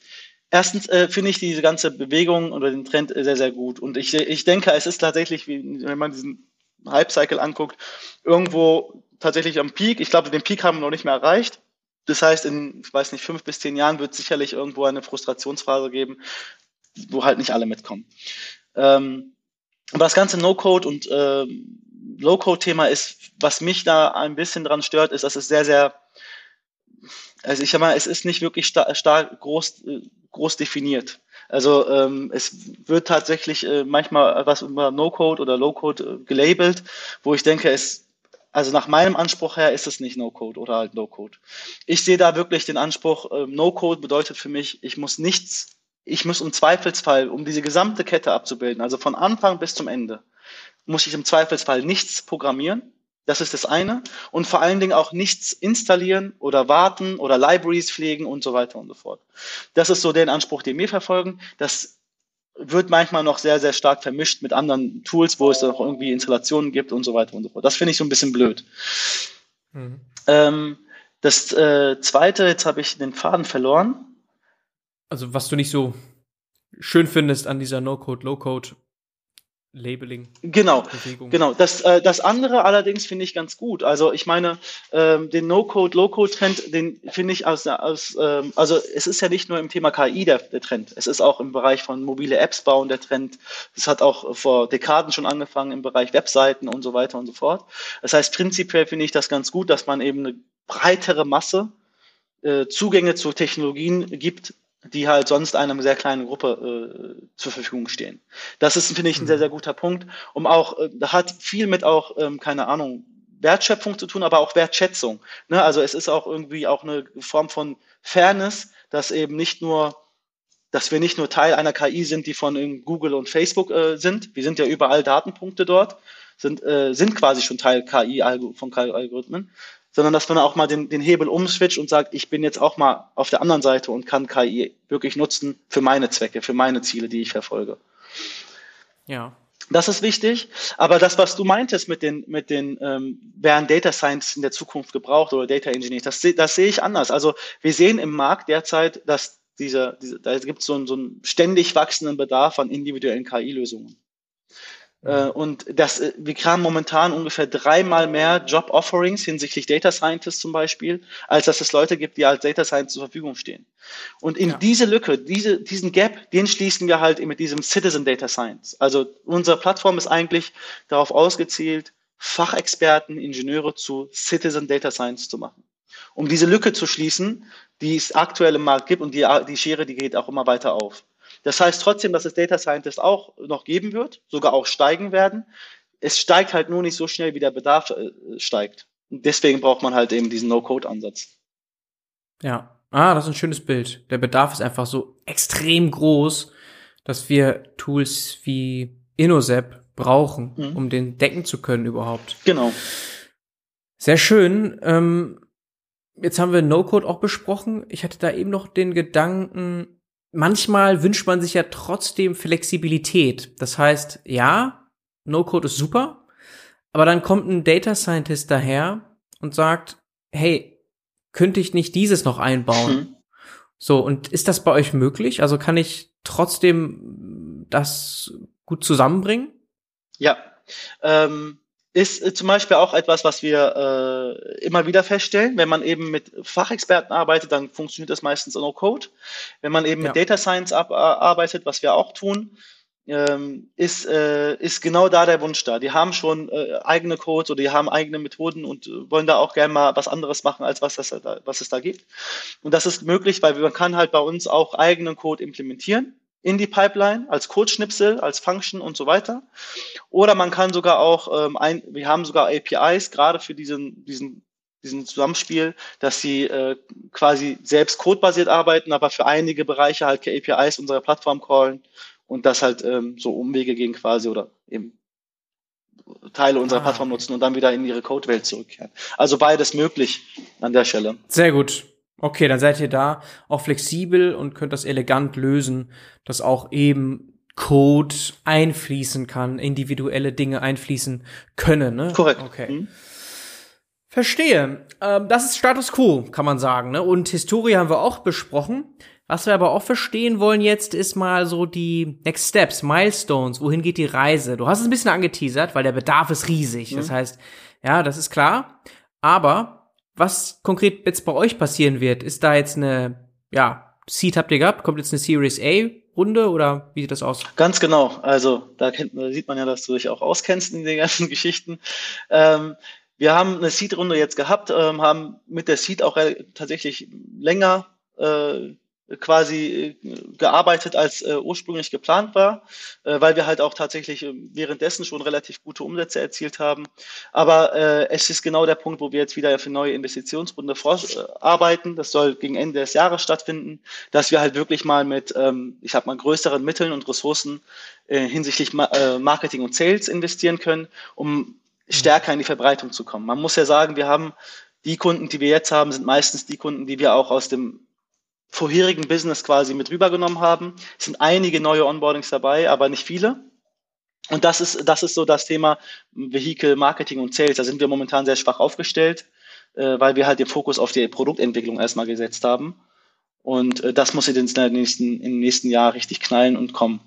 erstens äh, finde ich diese ganze Bewegung oder den Trend sehr, sehr gut. Und ich, ich denke, es ist tatsächlich, wie, wenn man diesen Hype-Cycle anguckt, irgendwo tatsächlich am Peak. Ich glaube, den Peak haben wir noch nicht mehr erreicht. Das heißt, in, ich weiß nicht, fünf bis zehn Jahren wird es sicherlich irgendwo eine Frustrationsphase geben, wo halt nicht alle mitkommen. Ähm, aber das ganze No-Code und ähm, Low-Code-Thema ist, was mich da ein bisschen dran stört, ist, dass es sehr, sehr, also ich sag mal, es ist nicht wirklich stark, stark groß, groß definiert. Also ähm, es wird tatsächlich äh, manchmal was über No-Code oder Low-Code äh, gelabelt, wo ich denke, es also nach meinem Anspruch her ist es nicht No-Code oder halt No-Code. Ich sehe da wirklich den Anspruch, äh, No-Code bedeutet für mich, ich muss nichts, ich muss im Zweifelsfall, um diese gesamte Kette abzubilden, also von Anfang bis zum Ende, muss ich im Zweifelsfall nichts programmieren. Das ist das eine. Und vor allen Dingen auch nichts installieren oder warten oder Libraries pflegen und so weiter und so fort. Das ist so der Anspruch, den wir verfolgen. Das wird manchmal noch sehr, sehr stark vermischt mit anderen Tools, wo es auch irgendwie Installationen gibt und so weiter und so fort. Das finde ich so ein bisschen blöd. Mhm. Ähm, das äh, zweite, jetzt habe ich den Faden verloren. Also was du nicht so schön findest an dieser No-Code, Low-Code Labeling. Genau, Bewegung. genau. Das, äh, das andere allerdings finde ich ganz gut. Also ich meine, ähm, den No-Code, Low-Code-Trend, den finde ich aus, aus ähm, also es ist ja nicht nur im Thema KI der, der Trend. Es ist auch im Bereich von mobile Apps bauen der Trend. Es hat auch vor Dekaden schon angefangen im Bereich Webseiten und so weiter und so fort. Das heißt, prinzipiell finde ich das ganz gut, dass man eben eine breitere Masse äh, Zugänge zu Technologien gibt, die halt sonst einer sehr kleinen Gruppe äh, zur Verfügung stehen. Das ist, finde ich, ein sehr, mhm. sehr guter Punkt. Um auch, äh, hat viel mit auch, ähm, keine Ahnung, Wertschöpfung zu tun, aber auch Wertschätzung. Ne? Also es ist auch irgendwie auch eine Form von Fairness, dass eben nicht nur, dass wir nicht nur Teil einer KI sind, die von Google und Facebook äh, sind. Wir sind ja überall Datenpunkte dort, sind, äh, sind quasi schon Teil KI von KI-Algorithmen, sondern dass man auch mal den, den Hebel umswitcht und sagt, ich bin jetzt auch mal auf der anderen Seite und kann KI wirklich nutzen für meine Zwecke, für meine Ziele, die ich verfolge. Ja. Das ist wichtig. Aber das, was du meintest mit den, mit den, ähm, werden Data Science in der Zukunft gebraucht oder Data Engineering, das, das sehe ich anders. Also wir sehen im Markt derzeit, dass dieser, diese, da gibt es so, einen, so einen ständig wachsenden Bedarf an individuellen KI-Lösungen. Äh, und das, äh, wir haben momentan ungefähr dreimal mehr Job-Offerings hinsichtlich Data Scientists zum Beispiel, als dass es Leute gibt, die als Data Science zur Verfügung stehen. Und in ja. diese Lücke, diese, diesen Gap, den schließen wir halt mit diesem Citizen Data Science. Also unsere Plattform ist eigentlich darauf ausgezielt, Fachexperten, Ingenieure zu Citizen Data Science zu machen. Um diese Lücke zu schließen, die es aktuell im Markt gibt und die, die Schere, die geht auch immer weiter auf. Das heißt trotzdem, dass es Data Scientists auch noch geben wird, sogar auch steigen werden. Es steigt halt nur nicht so schnell, wie der Bedarf äh, steigt. Und deswegen braucht man halt eben diesen No-Code-Ansatz. Ja. Ah, das ist ein schönes Bild. Der Bedarf ist einfach so extrem groß, dass wir Tools wie InnoSep brauchen, mhm. um den decken zu können überhaupt. Genau. Sehr schön. Ähm, jetzt haben wir No-Code auch besprochen. Ich hatte da eben noch den Gedanken, manchmal wünscht man sich ja trotzdem Flexibilität. Das heißt, ja, No-Code ist super, aber dann kommt ein Data Scientist daher und sagt, hey, könnte ich nicht dieses noch einbauen? Mhm. So, und ist das bei euch möglich? Also kann ich trotzdem das gut zusammenbringen? Ja. Ähm, ist äh, zum Beispiel auch etwas, was wir äh, immer wieder feststellen. Wenn man eben mit Fachexperten arbeitet, dann funktioniert das meistens no Code. Wenn man eben ja. mit Data Science äh, arbeitet, was wir auch tun, ähm, ist, äh, ist genau da der Wunsch da. Die haben schon äh, eigene Codes oder die haben eigene Methoden und äh, wollen da auch gerne mal was anderes machen, als was, das, was es da gibt. Und das ist möglich, weil man kann halt bei uns auch eigenen Code implementieren in die Pipeline als Codeschnipsel, als Function und so weiter. Oder man kann sogar auch, ähm, ein, wir haben sogar APIs gerade für diesen, diesen, diesen Zusammenspiel, dass sie äh, quasi selbst codebasiert arbeiten, aber für einige Bereiche halt APIs unserer Plattform callen und das halt ähm, so Umwege gehen quasi oder eben Teile unserer ah, Plattform nutzen und dann wieder in ihre Codewelt zurückkehren. Also beides möglich an der Stelle. Sehr gut. Okay, dann seid ihr da auch flexibel und könnt das elegant lösen, dass auch eben Code einfließen kann, individuelle Dinge einfließen können. Ne? Korrekt. Okay. Mhm. Verstehe. Ähm, das ist Status quo, kann man sagen. Ne? Und Historie haben wir auch besprochen. Was wir aber auch verstehen wollen jetzt, ist mal so die Next Steps, Milestones. Wohin geht die Reise? Du hast es ein bisschen angeteasert, weil der Bedarf ist riesig. Mhm. Das heißt, ja, das ist klar. Aber was konkret jetzt bei euch passieren wird, ist da jetzt eine, ja, Seed habt ihr gehabt? Kommt jetzt eine Series A Runde oder wie sieht das aus? Ganz genau. Also da, kennt, da sieht man ja, dass du dich auch auskennst in den ganzen Geschichten. Ähm, wir haben eine Seed-Runde jetzt gehabt, ähm, haben mit der Seed auch tatsächlich länger äh, quasi äh, gearbeitet, als äh, ursprünglich geplant war, äh, weil wir halt auch tatsächlich äh, währenddessen schon relativ gute Umsätze erzielt haben. Aber äh, es ist genau der Punkt, wo wir jetzt wieder für neue Investitionsrunde vorarbeiten. Das soll gegen Ende des Jahres stattfinden, dass wir halt wirklich mal mit, ähm, ich sag mal, größeren Mitteln und Ressourcen äh, hinsichtlich äh, Marketing und Sales investieren können, um stärker in die Verbreitung zu kommen. Man muss ja sagen, wir haben die Kunden, die wir jetzt haben, sind meistens die Kunden, die wir auch aus dem vorherigen Business quasi mit rübergenommen haben. Es sind einige neue Onboardings dabei, aber nicht viele. Und das ist, das ist so das Thema Vehicle, Marketing und Sales. Da sind wir momentan sehr schwach aufgestellt, äh, weil wir halt den Fokus auf die Produktentwicklung erstmal gesetzt haben. Und äh, das muss in den nächsten, im nächsten Jahr richtig knallen und kommen.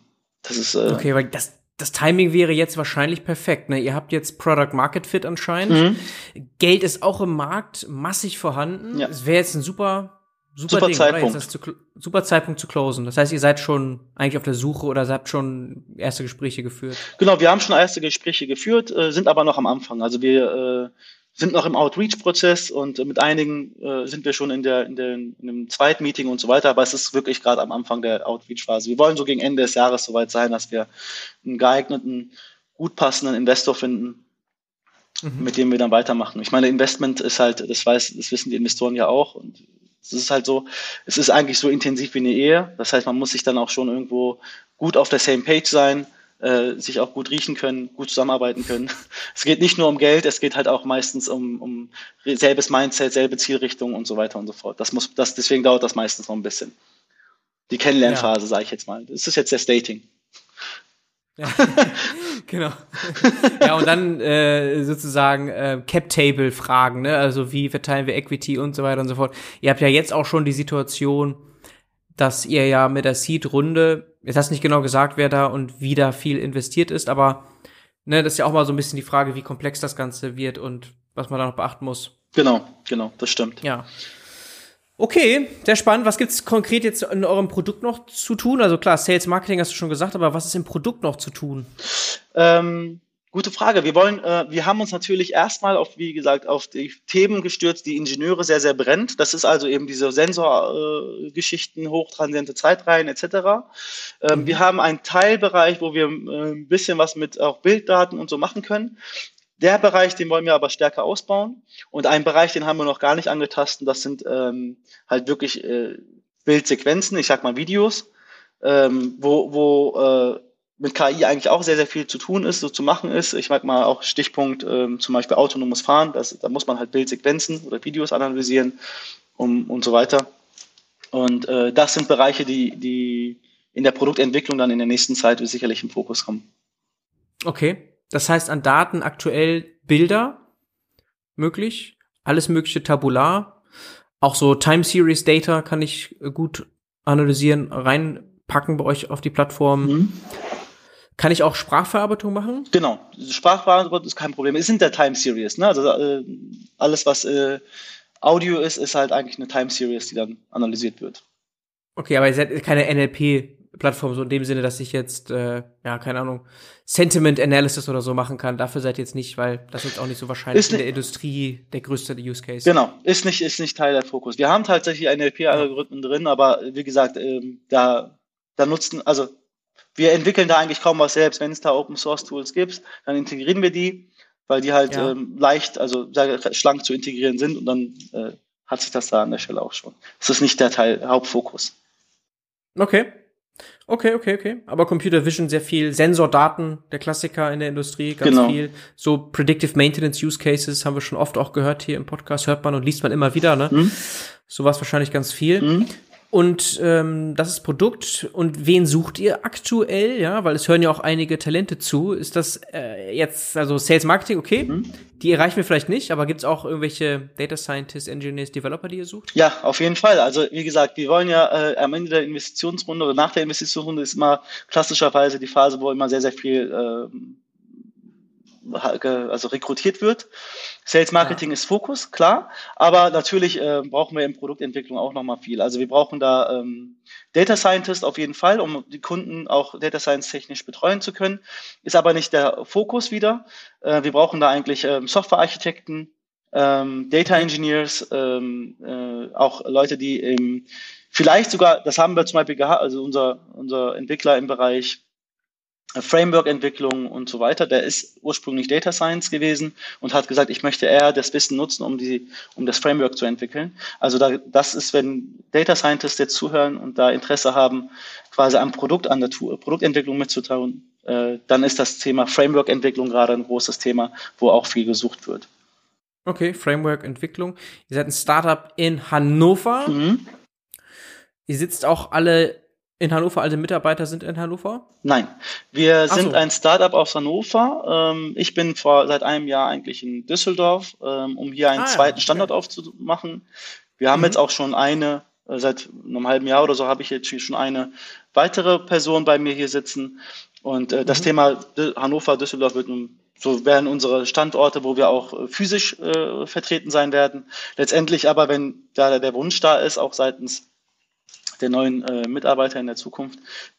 Das ist, äh, okay, weil das, das Timing wäre jetzt wahrscheinlich perfekt. Ne? Ihr habt jetzt Product Market Fit anscheinend. Mhm. Geld ist auch im Markt massig vorhanden. Ja. Es wäre jetzt ein super Super, super Ding, Zeitpunkt. Zu, super Zeitpunkt zu closen. Das heißt, ihr seid schon eigentlich auf der Suche oder habt schon erste Gespräche geführt. Genau, wir haben schon erste Gespräche geführt, äh, sind aber noch am Anfang. Also wir äh, sind noch im Outreach-Prozess und äh, mit einigen äh, sind wir schon in der, in, der, in einem zweiten Meeting und so weiter, aber es ist wirklich gerade am Anfang der Outreach-Phase. Wir wollen so gegen Ende des Jahres soweit sein, dass wir einen geeigneten, gut passenden Investor finden, mhm. mit dem wir dann weitermachen. Ich meine, Investment ist halt, das weiß, das wissen die Investoren ja auch und es ist halt so, es ist eigentlich so intensiv wie eine Ehe. Das heißt, man muss sich dann auch schon irgendwo gut auf der same page sein, äh, sich auch gut riechen können, gut zusammenarbeiten können. Es geht nicht nur um Geld, es geht halt auch meistens um, um selbes Mindset, selbe Zielrichtung und so weiter und so fort. Das muss, das, deswegen dauert das meistens noch ein bisschen. Die Kennenlernphase, ja. sage ich jetzt mal. Das ist jetzt das Dating. Ja, genau. Ja, und dann äh, sozusagen äh, Cap-Table-Fragen, ne? Also wie verteilen wir Equity und so weiter und so fort. Ihr habt ja jetzt auch schon die Situation, dass ihr ja mit der Seed-Runde, jetzt hast du nicht genau gesagt, wer da und wie da viel investiert ist, aber ne, das ist ja auch mal so ein bisschen die Frage, wie komplex das Ganze wird und was man da noch beachten muss. Genau, genau, das stimmt. Ja. Okay, sehr spannend. Was gibt's konkret jetzt in eurem Produkt noch zu tun? Also klar, Sales Marketing hast du schon gesagt, aber was ist im Produkt noch zu tun? Ähm, gute Frage. Wir wollen, äh, wir haben uns natürlich erstmal auf, wie gesagt, auf die Themen gestürzt, die Ingenieure sehr, sehr brennt. Das ist also eben diese Sensorgeschichten, äh, hochtransiente Zeitreihen etc. Ähm, mhm. Wir haben einen Teilbereich, wo wir äh, ein bisschen was mit auch Bilddaten und so machen können. Der Bereich, den wollen wir aber stärker ausbauen. Und einen Bereich, den haben wir noch gar nicht angetastet, das sind ähm, halt wirklich äh, Bildsequenzen, ich sag mal Videos, ähm, wo, wo äh, mit KI eigentlich auch sehr, sehr viel zu tun ist, so zu machen ist. Ich mag mal auch Stichpunkt ähm, zum Beispiel autonomes Fahren, das, da muss man halt Bildsequenzen oder Videos analysieren um, und so weiter. Und äh, das sind Bereiche, die, die in der Produktentwicklung dann in der nächsten Zeit sicherlich im Fokus kommen. Okay. Das heißt, an Daten aktuell Bilder möglich, alles mögliche tabular, auch so Time Series Data kann ich gut analysieren, reinpacken bei euch auf die Plattform. Mhm. Kann ich auch Sprachverarbeitung machen? Genau, Sprachverarbeitung ist kein Problem. Es sind der Time Series, ne? Also äh, alles, was äh, Audio ist, ist halt eigentlich eine Time Series, die dann analysiert wird. Okay, aber ihr seid keine NLP Plattform, so in dem Sinne, dass ich jetzt, äh, ja, keine Ahnung, Sentiment Analysis oder so machen kann. Dafür seid ihr jetzt nicht, weil das ist auch nicht so wahrscheinlich ist in der Industrie der größte Use Case. Genau, ist nicht, ist nicht Teil der Fokus. Wir haben tatsächlich NLP-Algorithmen drin, aber wie gesagt, ähm, da, da nutzen, also wir entwickeln da eigentlich kaum was selbst. Wenn es da Open Source Tools gibt, dann integrieren wir die, weil die halt ja. ähm, leicht, also schlank zu integrieren sind und dann äh, hat sich das da an der Stelle auch schon. Das ist nicht der Teil, Hauptfokus. Okay. Okay, okay, okay. Aber Computer Vision sehr viel Sensordaten, der Klassiker in der Industrie, ganz genau. viel. So Predictive Maintenance Use Cases haben wir schon oft auch gehört hier im Podcast, hört man und liest man immer wieder, ne? Mhm. Sowas wahrscheinlich ganz viel. Mhm. Und ähm, das ist Produkt. Und wen sucht ihr aktuell? Ja, weil es hören ja auch einige Talente zu. Ist das äh, jetzt, also Sales Marketing, okay? Mhm. Die erreichen wir vielleicht nicht, aber gibt es auch irgendwelche Data Scientists, Engineers, Developer, die ihr sucht? Ja, auf jeden Fall. Also wie gesagt, wir wollen ja äh, am Ende der Investitionsrunde oder nach der Investitionsrunde ist immer klassischerweise die Phase, wo immer sehr, sehr viel äh, also rekrutiert wird. Sales Marketing ja. ist Fokus, klar, aber natürlich äh, brauchen wir in Produktentwicklung auch nochmal viel. Also wir brauchen da ähm, Data Scientist auf jeden Fall, um die Kunden auch Data Science technisch betreuen zu können. Ist aber nicht der Fokus wieder. Äh, wir brauchen da eigentlich ähm, Softwarearchitekten, ähm, Data Engineers, ähm, äh, auch Leute, die im, vielleicht sogar, das haben wir zum Beispiel gehabt, also unser, unser Entwickler im Bereich Framework-Entwicklung und so weiter. Der ist ursprünglich Data Science gewesen und hat gesagt, ich möchte eher das Wissen nutzen, um die, um das Framework zu entwickeln. Also da, das ist, wenn Data Scientists jetzt zuhören und da Interesse haben, quasi am Produkt, an der Produktentwicklung mitzutun, äh, dann ist das Thema Framework-Entwicklung gerade ein großes Thema, wo auch viel gesucht wird. Okay, Framework-Entwicklung. Ihr seid ein Startup in Hannover. Mhm. Ihr sitzt auch alle in Hannover, alle Mitarbeiter sind in Hannover? Nein, wir Ach sind so. ein Startup aus Hannover. Ähm, ich bin vor seit einem Jahr eigentlich in Düsseldorf, ähm, um hier einen ah, zweiten ja, Standort aufzumachen. Wir haben mhm. jetzt auch schon eine, äh, seit einem halben Jahr oder so habe ich jetzt schon eine weitere Person bei mir hier sitzen. Und äh, das mhm. Thema Hannover, Düsseldorf wird nun so werden unsere Standorte, wo wir auch äh, physisch äh, vertreten sein werden. Letztendlich aber, wenn da der Wunsch da ist, auch seitens der neuen äh, Mitarbeiter in der Zukunft.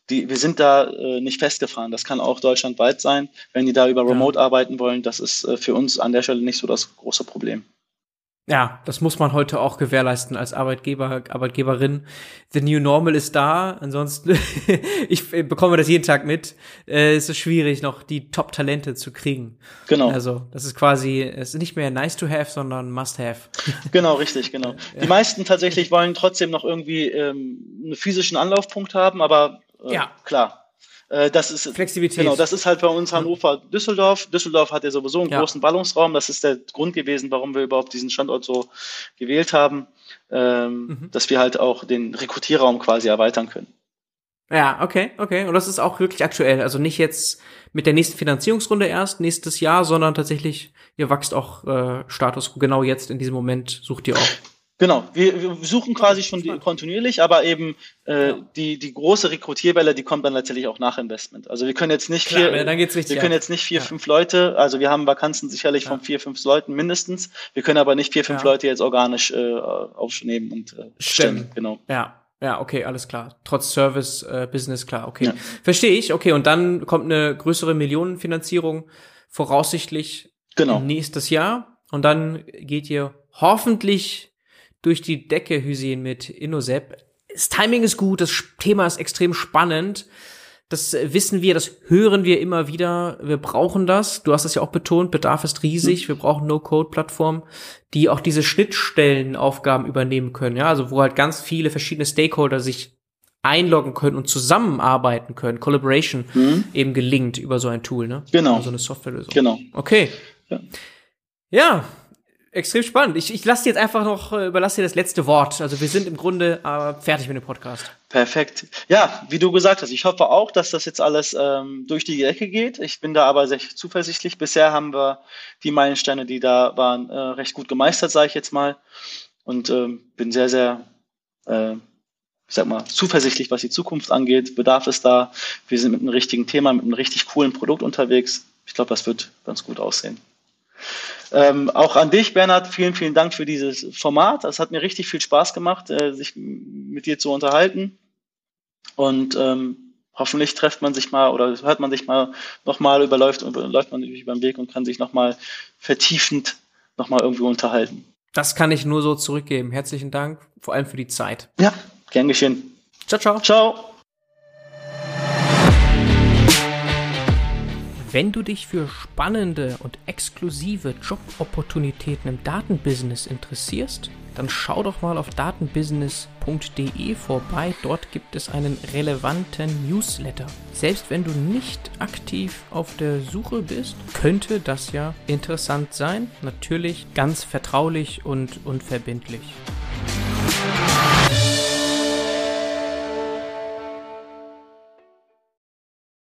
Die, wir sind da äh, nicht festgefahren. Das kann auch deutschlandweit sein. Wenn die da über Remote ja. arbeiten wollen, das ist äh, für uns an der Stelle nicht so das große Problem. Ja, das muss man heute auch gewährleisten als Arbeitgeber, Arbeitgeberin. The New Normal ist da. Ansonsten, ich bekomme das jeden Tag mit. Äh, es ist schwierig, noch die Top-Talente zu kriegen. Genau. Also, das ist quasi, es ist nicht mehr nice to have, sondern must have. Genau, richtig, genau. Die meisten tatsächlich wollen trotzdem noch irgendwie ähm, einen physischen Anlaufpunkt haben, aber äh, ja. klar, äh, das ist Flexibilität. Genau, das ist halt bei uns Hannover Düsseldorf. Düsseldorf hat ja sowieso einen ja. großen Ballungsraum. Das ist der Grund gewesen, warum wir überhaupt diesen Standort so gewählt haben, ähm, mhm. dass wir halt auch den Rekrutierraum quasi erweitern können. Ja, okay, okay. Und das ist auch wirklich aktuell. Also nicht jetzt mit der nächsten Finanzierungsrunde erst nächstes Jahr, sondern tatsächlich, ihr wächst auch äh, Status genau jetzt in diesem Moment, sucht ihr auch. Genau, wir, wir suchen quasi schon die, kontinuierlich, aber eben äh, ja. die, die große Rekrutierwelle, die kommt dann letztendlich auch nach Investment. Also wir können jetzt nicht Klar, vier, dann geht's richtig wir können jetzt nicht vier, ja. fünf Leute, also wir haben Vakanzen sicherlich ja. von vier, fünf Leuten mindestens. Wir können aber nicht vier, fünf Leute jetzt organisch äh, aufnehmen und äh, stimmen. Genau. Ja. Ja, okay, alles klar. Trotz Service, äh, Business, klar, okay. Verstehe ich, okay. Und dann kommt eine größere Millionenfinanzierung voraussichtlich genau. nächstes Jahr. Und dann geht ihr hoffentlich durch die Decke Hüseyin mit InnoSep. Das Timing ist gut, das Thema ist extrem spannend. Das wissen wir, das hören wir immer wieder. Wir brauchen das. Du hast es ja auch betont, Bedarf ist riesig. Wir brauchen No-Code-Plattformen, die auch diese Schnittstellenaufgaben übernehmen können. Ja, also wo halt ganz viele verschiedene Stakeholder sich einloggen können und zusammenarbeiten können. Collaboration mhm. eben gelingt über so ein Tool, ne? Genau. Also eine Softwarelösung. Genau. Okay. Ja. ja, extrem spannend. Ich, ich lasse jetzt einfach noch, äh, überlasse dir das letzte Wort. Also wir sind im Grunde äh, fertig mit dem Podcast. Perfekt. Ja, wie du gesagt hast, ich hoffe auch, dass das jetzt alles ähm, durch die Ecke geht. Ich bin da aber sehr zuversichtlich. Bisher haben wir die Meilensteine, die da waren, äh, recht gut gemeistert, sage ich jetzt mal. Und ähm, bin sehr, sehr, äh, ich sag mal, zuversichtlich, was die Zukunft angeht. Bedarf ist da. Wir sind mit einem richtigen Thema, mit einem richtig coolen Produkt unterwegs. Ich glaube, das wird ganz gut aussehen. Ähm, auch an dich, Bernhard, vielen, vielen Dank für dieses Format. Es hat mir richtig viel Spaß gemacht, äh, sich mit dir zu unterhalten. Und ähm, hoffentlich trifft man sich mal oder hört man sich mal nochmal, überläuft, läuft man über den Weg und kann sich nochmal vertiefend nochmal irgendwie unterhalten. Das kann ich nur so zurückgeben. Herzlichen Dank, vor allem für die Zeit. Ja, gern geschehen. Ciao, ciao. Ciao. Wenn du dich für spannende und exklusive Jobopportunitäten im Datenbusiness interessierst, dann schau doch mal auf datenbusiness.de vorbei. Dort gibt es einen relevanten Newsletter. Selbst wenn du nicht aktiv auf der Suche bist, könnte das ja interessant sein. Natürlich ganz vertraulich und unverbindlich.